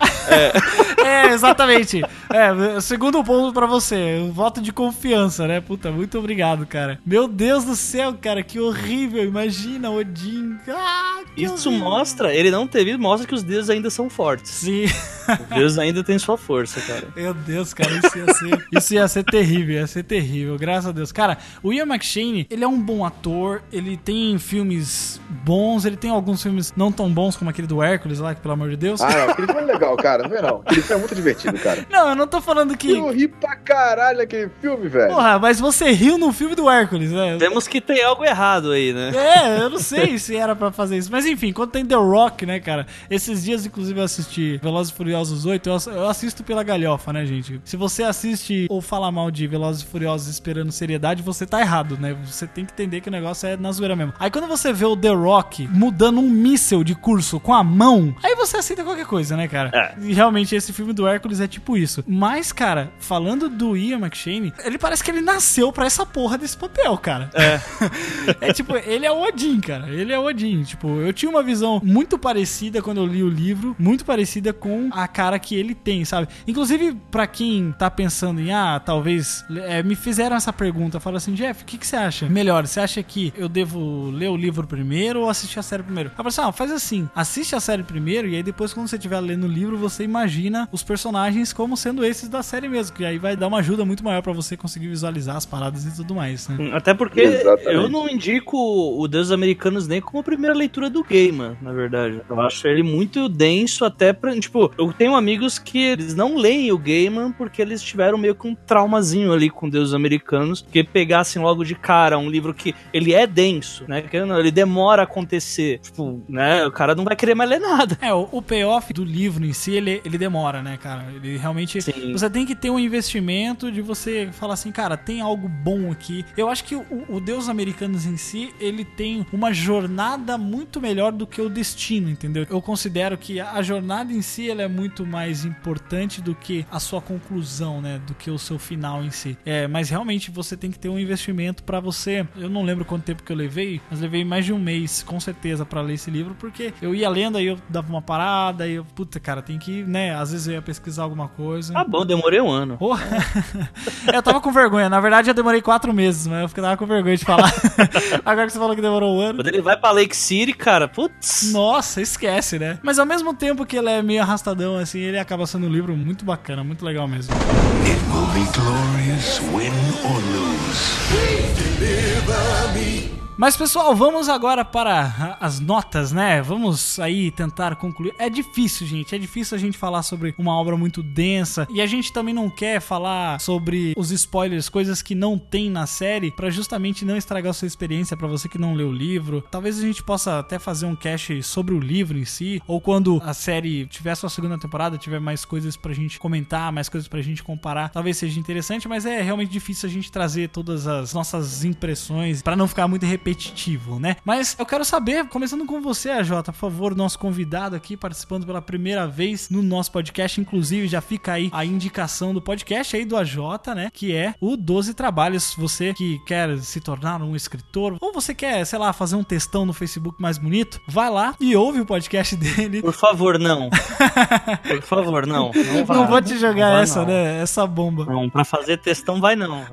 É, exatamente. É, segundo ponto pra você, um voto de confiança, né? Puta, muito obrigado, cara. Meu Deus do céu, cara, que horrível. Imagina, Odin. Ah, que Isso horrível. mostra, ele não teve, mostra que os deuses ainda são fortes. Sim. Os deuses ainda têm sua força, cara. Meu Deus, cara, isso ia ser, isso ia ser terrível, ia ser terrível, graças a Deus. Cara, o Ian McShane, ele é um bom ator, ele tem filmes bons, ele tem alguns filmes não tão bons como aquele do Hércules lá, que pelo amor de Deus. Ah, não, aquele filme é legal, cara. Não vê não. Aquele filme é muito divertido, cara. Não, eu não tô falando que. Eu ri pra caralho aquele filme, velho. Porra, mas você riu no filme do Hércules, né? Temos que ter algo errado aí, né? É, eu não sei se era pra fazer isso. Mas enfim, quando tem The Rock, né, cara? Esses dias, inclusive, eu assisti Velozes e Furiosos 8. Eu ass- eu assisto pela galhofa, né, gente? Se você assiste ou fala mal de Velozes e Furiosos esperando seriedade, você tá errado, né? Você tem que entender que o negócio é na zoeira mesmo. Aí quando você vê o The Rock mudando um míssel de curso com a mão, aí você aceita qualquer coisa, né, cara? É. E realmente esse filme do Hércules é tipo isso. Mas, cara, falando do Ian McShane, ele parece que ele nasceu pra essa porra desse papel, cara. É. é tipo, ele é o Odin, cara. Ele é o Odin. Tipo, eu tinha uma visão muito parecida quando eu li o livro, muito parecida com a cara que ele tem, sabe? Inclusive, pra quem tá pensando em, ah, talvez. é, me fizeram essa pergunta. Falaram assim, Jeff, o que, que você acha? Melhor, você acha que eu devo ler o livro primeiro ou assistir a série primeiro? Eu falei assim, ah, faz assim, assiste a série primeiro e aí depois, quando você estiver lendo o livro, você imagina os personagens como sendo esses da série mesmo, que aí vai dar uma ajuda muito maior pra você conseguir visualizar as paradas e tudo mais, né? Até porque Exatamente. eu não indico o Deus Americanos nem como a primeira leitura do Gaiman, na verdade. Eu acho ele muito denso até pra, tipo, eu tenho amigos que eles não leem o Gaiman porque eles tiveram meio que um traumazinho ali com Deus Americanos, que pegassem logo de cara um livro que ele é denso, né? Que ele demora a acontecer. Tipo, né? O cara não vai querer mais ler nada. É, o, o payoff do livro em si, ele, ele demora, né, cara? Ele realmente. Sim. Você tem que ter um investimento de você falar assim, cara, tem algo bom aqui. Eu acho que o, o Deus Americanos em si, ele tem uma jornada muito melhor do que o destino, entendeu? Eu considero que a jornada em si, ela é muito mais importante do que a sua conclusão, né? Do que o seu final em si. É, mas realmente você tem que ter um investimento pra você. Eu não lembro quanto tempo que eu levei, mas levei mais de um mês, com certeza, pra ler esse livro, porque eu ia lendo, aí eu dava uma parada, aí eu, puta, cara, tem que, né? Às vezes eu ia pesquisar alguma coisa. Tá bom, demorei um ano. Porra. eu tava com vergonha. Na verdade, eu demorei quatro meses, mas eu fiquei- tava com vergonha de falar. Agora que você falou que demorou um ano. Quando ele vai pra Lake City, cara, putz. Nossa, esquece, né? Mas ao mesmo tempo que ele é meio arrastadão, assim, ele acaba sendo um livro muito bacana, muito legal mesmo. It will be glorious, win or lose. Mas pessoal, vamos agora para as notas, né? Vamos aí tentar concluir. É difícil, gente. É difícil a gente falar sobre uma obra muito densa e a gente também não quer falar sobre os spoilers, coisas que não tem na série, pra justamente não estragar a sua experiência pra você que não leu o livro. Talvez a gente possa até fazer um cast sobre o livro em si, ou quando a série tiver sua segunda temporada, tiver mais coisas pra gente comentar, mais coisas pra gente comparar, talvez seja interessante, mas é realmente difícil a gente trazer todas as nossas impressões pra não ficar muito repetitivo, né? Mas eu quero saber, começando com você, AJ, por favor, nosso convidado aqui participando pela primeira vez no nosso podcast, inclusive já fica aí a indicação do podcast aí do AJ, né? Que é o 12 Trabalhos. Você que quer se tornar um escritor, ou você quer, sei lá, fazer um textão no Facebook mais bonito, vai lá e ouve o podcast dele. Por favor, não. Por favor, não. Não. Não vou te jogar vai, essa, não. né? Essa bomba. Não, pra fazer textão vai não.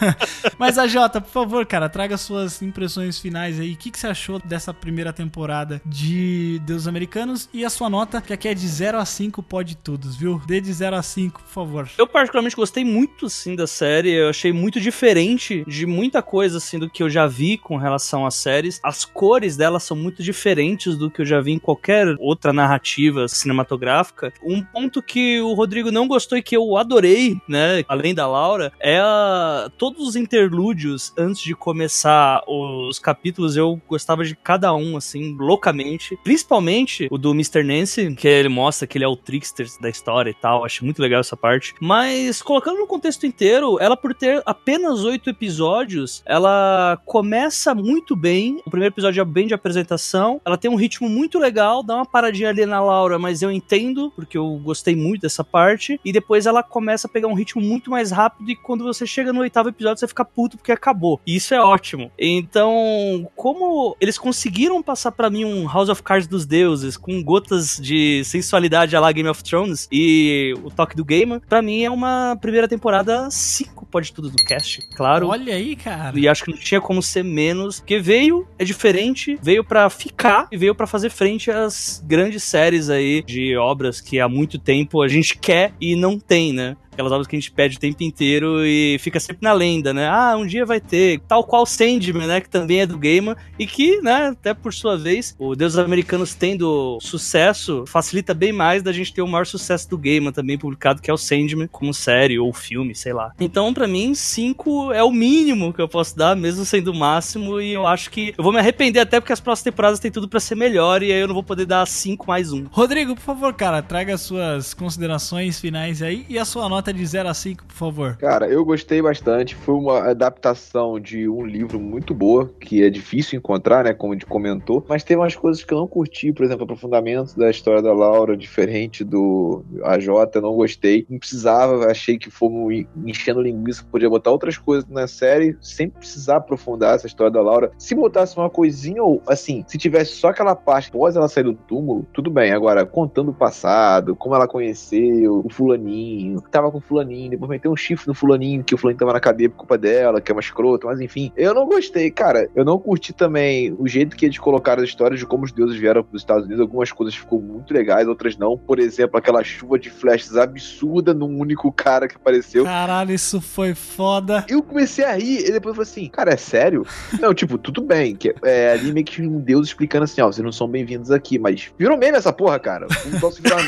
Mas a Jota, por favor, cara, traga suas impressões finais aí. O que, que você achou dessa primeira temporada de Deus Americanos? E a sua nota, que aqui é de 0 a 5, pode todos, viu? Dê de 0 a 5, por favor. Eu particularmente gostei muito, assim, da série. Eu achei muito diferente de muita coisa, assim, do que eu já vi com relação às séries. As cores delas são muito diferentes do que eu já vi em qualquer outra narrativa cinematográfica. Um ponto que o Rodrigo não gostou e que eu adorei, né, além da Laura, é a... todos os interlúdios antes de começar os capítulos. Eu gostava de cada um, assim, loucamente. Principalmente o do Mr. Nancy, que ele mostra que ele é o trickster da história e tal. Acho muito legal essa parte. Mas, colocando no contexto inteiro, ela por ter apenas oito episódios, ela começa muito bem. O primeiro episódio é bem de apresentação. Ela tem um ritmo muito legal, dá uma paradinha ali na Laura, mas eu entendo, porque eu gostei muito dessa parte. E depois ela começa a pegar um ritmo muito mais rápido. E quando você chega no oitavo episódio, você fica puto porque acabou. E isso é ótimo. Então, como eles conseguiram passar para mim um House of Cards dos deuses, com gotas de sensualidade a lá Game of Thrones e o toque do Gamer, pra mim é uma primeira temporada 5, pode tudo do cast, claro. Olha aí, cara. E acho que não tinha como ser menos, porque veio, é diferente, veio pra ficar e veio pra fazer frente às grandes séries aí de obras que há muito tempo a gente quer e não tem, né? Aquelas obras que a gente pede o tempo inteiro e fica sempre na lenda, né? Ah, um dia vai ter. Tal qual Sandman, né? Que também é do Gamer. E que, né, até por sua vez, o Deus Americanos tendo sucesso facilita bem mais da gente ter o maior sucesso do Gamer também publicado, que é o Sandman, como série ou filme, sei lá. Então, pra mim, 5 é o mínimo que eu posso dar, mesmo sendo o máximo. E eu acho que eu vou me arrepender até porque as próximas temporadas têm tudo pra ser melhor e aí eu não vou poder dar 5 mais um. Rodrigo, por favor, cara, traga as suas considerações finais aí e a sua nota de 0 a 5, por favor. Cara, eu gostei bastante. Foi uma adaptação de um livro muito boa, que é difícil encontrar, né? Como a gente comentou. Mas tem umas coisas que eu não curti, por exemplo, aprofundamento da história da Laura, diferente do AJ, eu não gostei. Não precisava, achei que fomos enchendo linguiça, podia botar outras coisas na série, sem precisar aprofundar essa história da Laura. Se botasse uma coisinha, ou assim, se tivesse só aquela parte após ela sair do túmulo, tudo bem. Agora, contando o passado, como ela conheceu o fulaninho, tava com o fulaninho, depois meteu um chifre no fulaninho, que o fulaninho tava na cadeia por culpa dela, que é uma escrota, mas enfim. Eu não gostei, cara. Eu não curti também o jeito que eles colocaram as histórias de como os deuses vieram pros Estados Unidos. Algumas coisas ficou muito legais, outras não. Por exemplo, aquela chuva de flashes absurda num único cara que apareceu. Caralho, isso foi foda. Eu comecei a rir, e depois eu falei assim, cara, é sério? não, tipo, tudo bem, que é ali meio que um deus explicando assim, ó, vocês não são bem-vindos aqui, mas virou meme essa porra, cara. Um troço virar.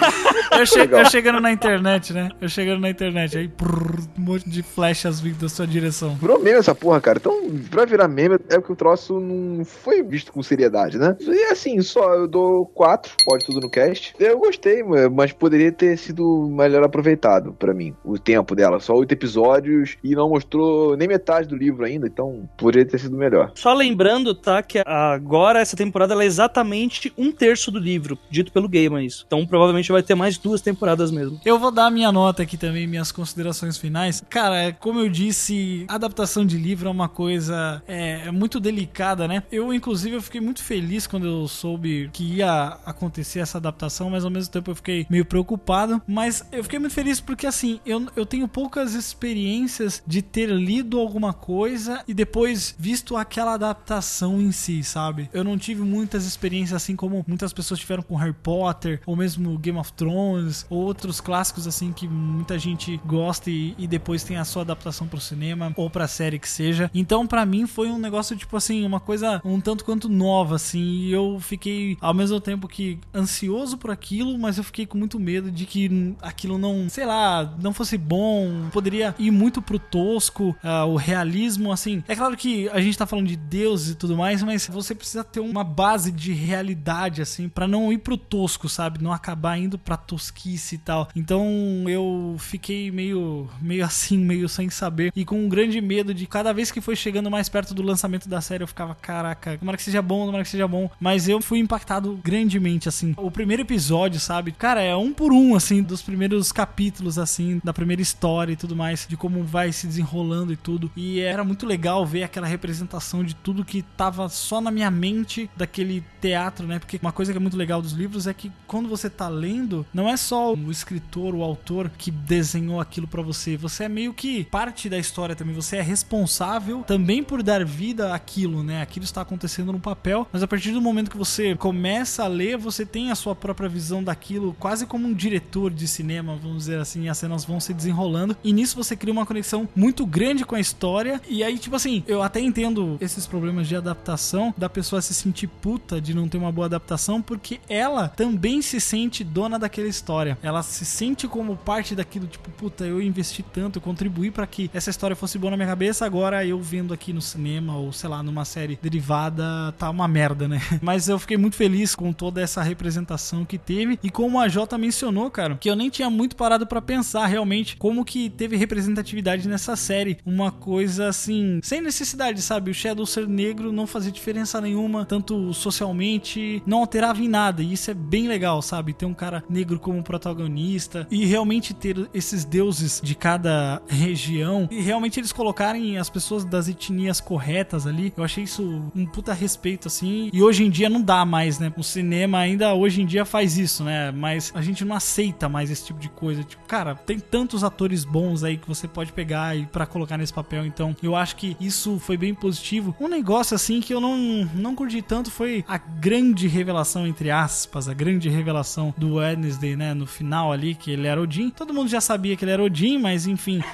Eu, che- eu chegando na internet, né? Eu chegando na internet, aí prrr, um monte de flechas vindo da sua direção. Virou meme essa porra, cara. Então, pra virar meme, é porque o troço não foi visto com seriedade, né? E assim, só eu dou quatro, pode tudo no cast. Eu gostei, mas poderia ter sido melhor aproveitado pra mim, o tempo dela. Só oito episódios e não mostrou nem metade do livro ainda, então poderia ter sido melhor. Só lembrando, tá, que agora essa temporada ela é exatamente um terço do livro, dito pelo Gamer isso. Então provavelmente vai ter mais duas temporadas mesmo. Eu vou dar a minha nota aqui também, minhas considerações finais. Cara, é, como eu disse, adaptação de livro é uma coisa é, é muito delicada, né? Eu, inclusive, eu fiquei muito feliz quando eu soube que ia acontecer essa adaptação, mas ao mesmo tempo eu fiquei meio preocupado. Mas eu fiquei muito feliz porque, assim, eu, eu tenho poucas experiências de ter lido alguma coisa e depois visto aquela adaptação em si, sabe? Eu não tive muitas experiências assim como muitas pessoas tiveram com Harry Potter, ou mesmo Game of Thrones, ou outros clássicos assim que muita gente gosta e, e depois tem a sua adaptação pro cinema ou pra série que seja. Então, pra mim foi um negócio tipo assim, uma coisa um tanto quanto nova assim, e eu fiquei ao mesmo tempo que ansioso por aquilo, mas eu fiquei com muito medo de que aquilo não, sei lá, não fosse bom, poderia ir muito pro tosco, ah, o realismo assim. É claro que a gente tá falando de Deus e tudo mais, mas você precisa ter uma base de realidade assim pra não ir pro tosco, sabe? Não acabar indo pra tosquice e tal. Então eu fiquei meio meio assim, meio sem saber e com um grande medo de cada vez que foi chegando mais perto do lançamento da série eu ficava, caraca, tomara que seja bom, tomara que seja bom. Mas eu fui impactado grandemente assim. O primeiro episódio, sabe? Cara, é um por um assim dos primeiros capítulos assim, da primeira história e tudo mais, de como vai se desenrolando e tudo. E era muito legal ver aquela representação de tudo que tava só na minha mente daquele teatro, né? Porque uma coisa que é muito legal dos livros é que quando você tá lendo, não é só o escritor, o autor que desenhou aquilo pra você. Você é meio que parte da história também. Você é responsável também por dar vida àquilo, né? Aquilo está acontecendo no papel, mas a partir do momento que você começa a ler, você tem a sua própria visão daquilo, quase como um diretor de cinema, vamos dizer assim, as cenas vão se desenrolando e nisso você cria uma conexão muito grande com a história. E aí, tipo assim, eu até entendo esses problemas de adaptação, da pessoa se sentir puta de não ter uma boa adaptação, porque ela também se sente dona daquela história. Ela se sente como parte daquilo, tipo, puta, eu investi tanto, eu contribuí para que essa história fosse boa na minha cabeça, agora eu vendo aqui no cinema ou sei lá, numa série derivada, tá uma merda, né? Mas eu fiquei muito feliz com toda essa representação que teve e como a Jota mencionou, cara, que eu nem tinha muito parado para pensar realmente como que teve representatividade nessa série, uma coisa assim, sem necessidade, sabe? O Shadow ser negro não fazia diferença nenhuma, tanto socialmente, não alterava em nada, e isso é bem legal, sabe? Ter um cara negro como protagonista e realmente ter esses deuses de cada região e realmente eles colocarem as pessoas das etnias corretas ali. Eu achei isso um puta respeito assim. E hoje em dia não dá mais, né? O cinema ainda hoje em dia faz isso, né? Mas a gente não aceita mais esse tipo de coisa. Tipo, cara, tem tantos atores bons aí que você pode pegar e para colocar nesse papel. Então, eu acho que isso foi bem positivo. Um negócio assim que eu não não curti tanto foi a grande revelação entre aspas, a grande revelação do Wednesday, né, no final ali que ele era Odin. Todo mundo já sabia que ele era Odin, mas enfim.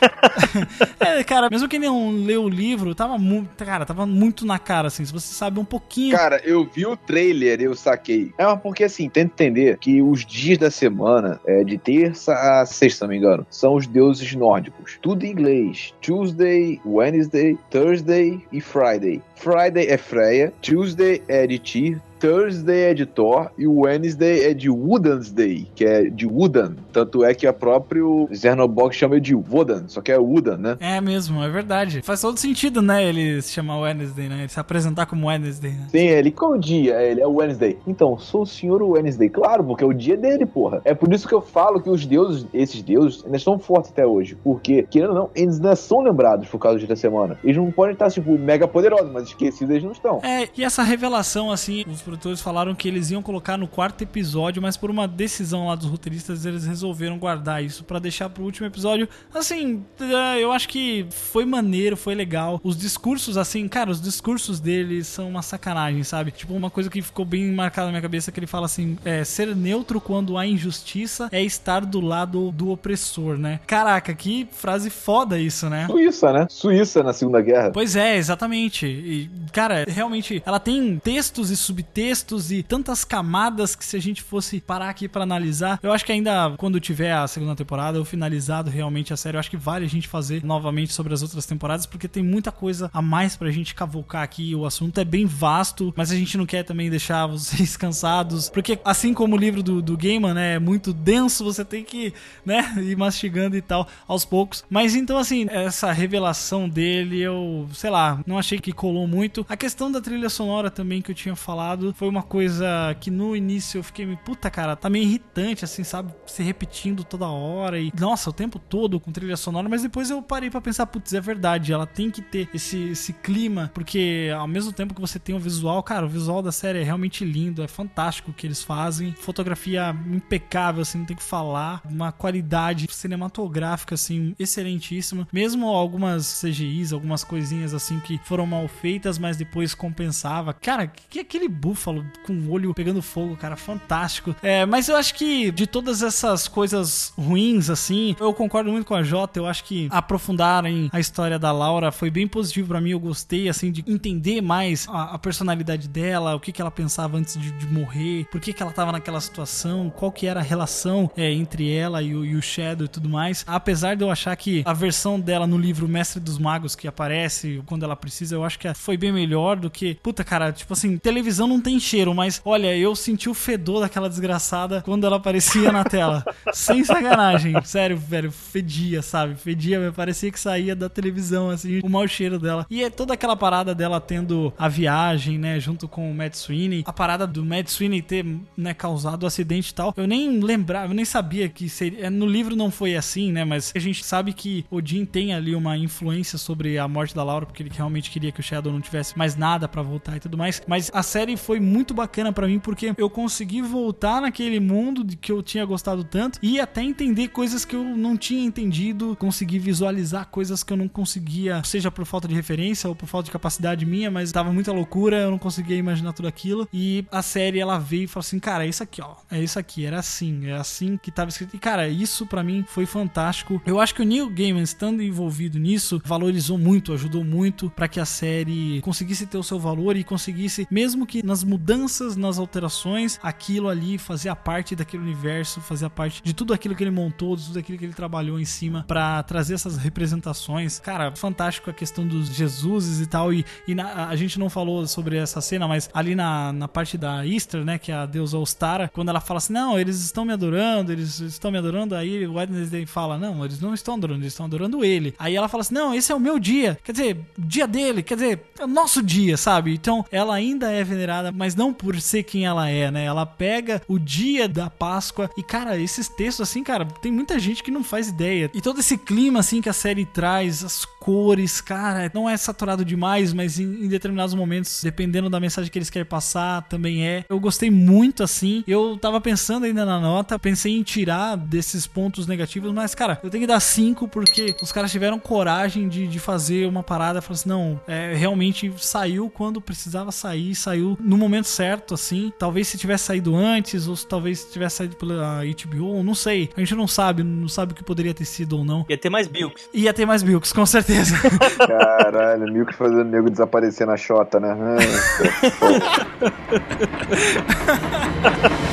é, cara, mesmo quem não leu o livro, tava muito, cara, tava muito na cara assim. Se você sabe um pouquinho Cara, eu vi o trailer e eu saquei. É mas porque assim, tenta entender que os dias da semana, é, de terça a sexta, se não me engano, são os deuses nórdicos. Tudo em inglês. Tuesday, Wednesday, Thursday e Friday. Friday é Freya, Tuesday é de Tyr, Thursday é de Thor e o Wednesday é de Woodansday, que é de Woodan. Tanto é que a próprio Zernobog chama de Wodan, só que é Woodan, né? É mesmo, é verdade. Faz todo sentido, né? Ele se chamar Wednesday, né? Ele se apresentar como Wednesday, né? Sim, ele, qual é o dia? Ele é o Wednesday. Então, sou o senhor Wednesday. Claro, porque é o dia dele, porra. É por isso que eu falo que os deuses, esses deuses, ainda estão fortes até hoje. Porque, querendo ou não, eles ainda são lembrados por causa do dia da semana. Eles não podem estar, tipo, mega poderosos, mas esquecidos eles não estão. É, e essa revelação, assim, os produtores falaram que eles iam colocar no quarto episódio, mas por uma decisão lá dos roteiristas, eles resolveram guardar isso pra deixar pro último episódio. Assim, é, eu acho que foi maneiro, foi legal. Os discursos, assim, cara, os discursos deles são uma sacanagem, sabe? Tipo, uma coisa que ficou bem marcada na minha cabeça, que ele fala assim, é, ser neutro quando há injustiça é estar do lado do opressor, né? Caraca, que frase foda isso, né? Suíça, né? Suíça na Segunda Guerra. Pois é, exatamente. E, cara, realmente, ela tem textos e subtextos e tantas camadas que se a gente fosse parar aqui pra analisar, eu acho que ainda quando tiver a segunda temporada ou finalizado realmente a série, eu acho que vale a gente fazer novamente sobre as outras temporadas, porque tem muita coisa a mais pra gente cavocar aqui. O assunto é bem vasto, mas a gente não quer também deixar vocês cansados, porque assim como o livro do, do Gaiman, né, é muito denso, você tem que, né, ir mastigando e tal aos poucos. Mas então, assim, essa revelação dele, eu, sei lá, não achei que colou muito. A questão da trilha sonora também que eu tinha falado foi uma coisa que no início eu fiquei, me puta, cara, tá meio irritante, assim, sabe? Se repetindo toda hora e, nossa, o tempo todo com trilha sonora, mas depois eu parei pra pensar, putz, é verdade, ela tem que ter esse, esse clima, porque ao mesmo tempo que você tem o visual, cara, o visual da série é realmente lindo, é fantástico o que eles fazem, fotografia impecável, assim, não tem que falar, uma qualidade cinematográfica, assim, excelentíssima, mesmo algumas CGIs, algumas coisinhas, assim, que foram mal feitas, mas depois compensava. Cara, que aquele búfalo com o olho pegando fogo, cara, fantástico. É, mas eu acho que de todas essas coisas ruins, assim, eu concordo muito com a Jota, eu acho que aprofundarem a história da Laura foi bem positivo pra mim, eu gostei, assim, de entender mais a, a personalidade dela, o que, que ela pensava antes de, de morrer, por que, que ela tava naquela situação, qual que era a relação é, entre ela e o, e o Shadow e tudo mais. Apesar de eu achar que a versão dela no livro Mestre dos Magos, que aparece quando ela precisa, eu acho que foi bem melhor do que. Puta, cara, tipo assim, televisão não tem cheiro, mas olha, eu senti o fedor daquela desgraçada quando ela aparecia na tela. Sem sacanagem. Sério, velho, fedia, sabe? Fedia, parecia que saía da televisão, assim, o mau cheiro dela. E é toda aquela parada dela tendo a viagem, né, junto com o Matt Sweeney. A parada do Matt Sweeney ter, né, causado o acidente e tal. Eu nem lembrava, eu nem sabia que seria. No livro não foi assim, né, mas a gente sabe que Odin tem ali uma influência sobre a morte da Laura, porque ele realmente queria que o Shadow não tivesse mais nada pra voltar e tudo mais. Mas a série foi foi muito bacana pra mim porque eu consegui voltar naquele mundo de que eu tinha gostado tanto e até entender coisas que eu não tinha entendido, conseguir visualizar coisas que eu não conseguia, seja por falta de referência ou por falta de capacidade minha, mas tava muita loucura, eu não conseguia imaginar tudo aquilo. E a série ela veio e falou assim: "Cara, é isso aqui, ó. É isso aqui, era assim, é assim que tava escrito". E cara, isso pra mim foi fantástico. Eu acho que o Neil Gaiman estando envolvido nisso, valorizou muito, ajudou muito pra que a série conseguisse ter o seu valor e conseguisse, mesmo que nas mudanças, nas alterações, aquilo ali fazia parte daquele universo, fazia parte de tudo aquilo que ele montou, de tudo aquilo que ele trabalhou em cima pra trazer essas representações. Cara, fantástico a questão dos Jesuses e tal. E, e na- a gente não falou sobre essa cena, mas ali na, na parte da Easter, né, que é a deusa Ostara, quando ela fala assim: Não, eles estão me adorando, eles estão me adorando. Aí o Wednesday fala: Não, eles não estão adorando, eles estão adorando ele. Aí ela fala assim: Não, esse é o meu dia. Quer dizer, dia dele, quer dizer, é o nosso dia, sabe? Então ela ainda é venerada, mas não por ser quem ela é, né? Ela pega o dia da Páscoa e, cara, esses textos, assim, cara, tem muita gente que não faz ideia. E todo esse clima, assim, que a série traz, as cores, cara, não é saturado demais, mas em, em determinados momentos, dependendo da mensagem que eles querem passar, também é. Eu gostei muito, assim. Eu tava pensando ainda na nota, pensei em tirar desses pontos negativos, mas, cara, eu tenho que dar cinco porque os caras tiveram coragem de, de fazer uma parada, falaram assim, não, é, realmente saiu quando precisava sair, saiu no momento certo, assim. Talvez se tivesse saído antes, ou se talvez se tivesse saído pela HBO, não sei. A gente não sabe, não sabe o que poderia ter sido ou não. Ia ter mais Bilks. Ia ter mais Bilks, com certeza. Caralho, Milk fazendo o nego desaparecer na chota, né?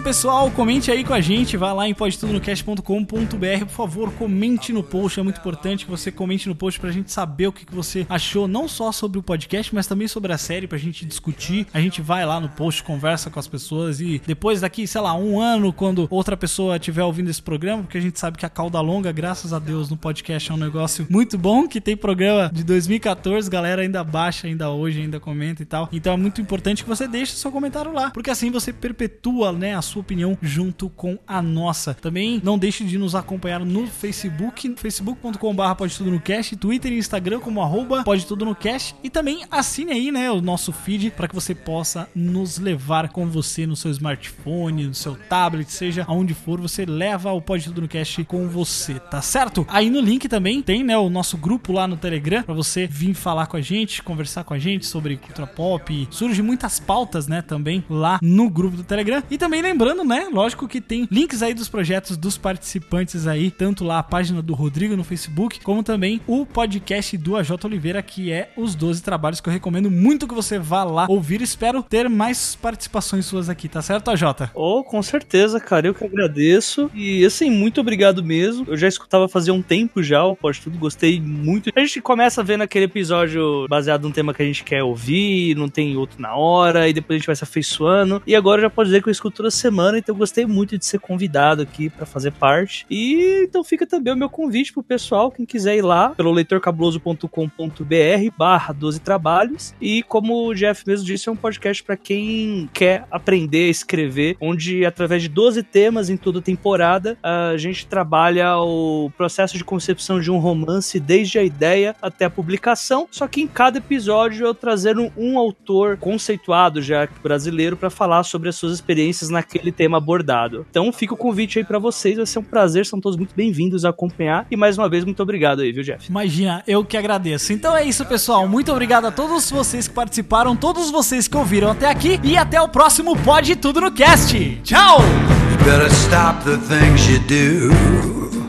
isso, pessoal. Comente aí com a gente. Vá lá em podtudonocast.com.br. Por favor, comente no post. É muito importante que você comente no post pra gente saber o que você achou, não só sobre o podcast, mas também sobre a série, pra gente discutir. A gente vai lá no post, conversa com as pessoas e depois daqui, sei lá, um ano, quando outra pessoa estiver ouvindo esse programa, porque a gente sabe que a cauda longa, graças a Deus, no podcast é um negócio muito bom, que tem programa de 2014, galera ainda baixa, ainda hoje, ainda comenta e tal. Então é muito importante que você deixe seu comentário lá, porque assim você perpetua, né, a sua opinião junto com a nossa. Também não deixe de nos acompanhar no Facebook, facebook.com.br pode tudo no cast, Twitter e Instagram como arroba pode tudo no cast e também assine aí, né, o nosso feed para que você possa nos levar com você no seu smartphone, no seu tablet, seja aonde for, você leva o Pode Tudo no Cast com você, tá certo? Aí no link também tem, né, o nosso grupo lá no Telegram para você vir falar com a gente, conversar com a gente sobre cultura pop. Surge muitas pautas, né, também lá no grupo do Telegram. E também né, lógico que tem links aí dos projetos dos participantes aí, tanto lá a página do Rodrigo no Facebook, como também o podcast do AJ Oliveira, que é os 12 trabalhos que eu recomendo muito que você vá lá ouvir. Espero ter mais participações suas aqui, tá certo, AJ? Oh, com certeza, cara. Eu que agradeço. E assim, muito obrigado mesmo. Eu já escutava fazia um tempo já o Pode Tudo, gostei muito. A gente começa vendo aquele episódio baseado num tema que a gente quer ouvir, não tem outro na hora, e depois a gente vai se afeiçoando. E agora já pode dizer que eu escuto toda semana, então eu gostei muito de ser convidado aqui pra fazer parte. E então fica também o meu convite pro pessoal, quem quiser ir lá, pelo leitorcabuloso.com.br barra 12 trabalhos. E como o Jeff mesmo disse, é um podcast pra quem quer aprender a escrever, onde através de 12 temas em toda temporada, a gente trabalha o processo de concepção de um romance desde a ideia até a publicação, só que em cada episódio eu trazendo um autor conceituado já brasileiro para falar sobre as suas experiências naquele tema abordado. Então fica o convite aí para vocês, vai ser um prazer, são todos muito bem-vindos a acompanhar e mais uma vez muito obrigado aí, viu, Jeff? Imagina, eu que agradeço. Então é isso, pessoal. Muito obrigado a todos vocês que participaram, todos vocês que ouviram até aqui e até o próximo Pode Tudo no Cast. Tchau! You better stop the things you do.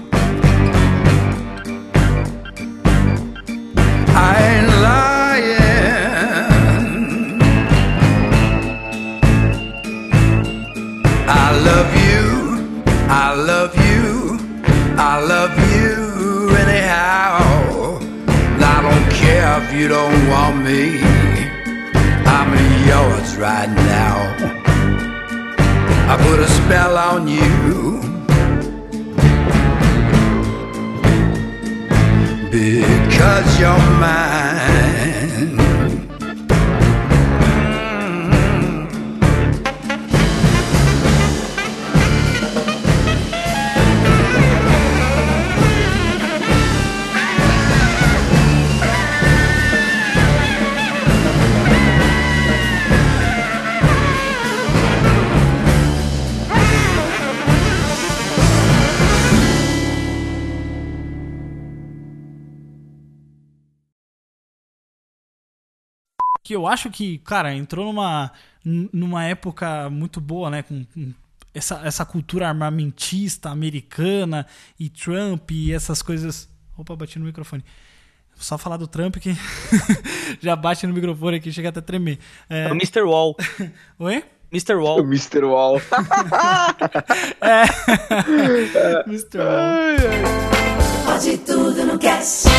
You don't want me. I'm yours right now. I put a spell on you. Because you're mine. Que eu acho que, cara, entrou numa, numa época muito boa, né? Com, com essa, essa cultura armamentista americana e Trump e essas coisas. Opa, bati no microfone. Só falar do Trump que já bate no microfone aqui, chega até a tremer. É... É o Mr. Wall. Oi? Mr. O Wall. Mr. Wall. É. Mr. Wall. Pode tudo no cast.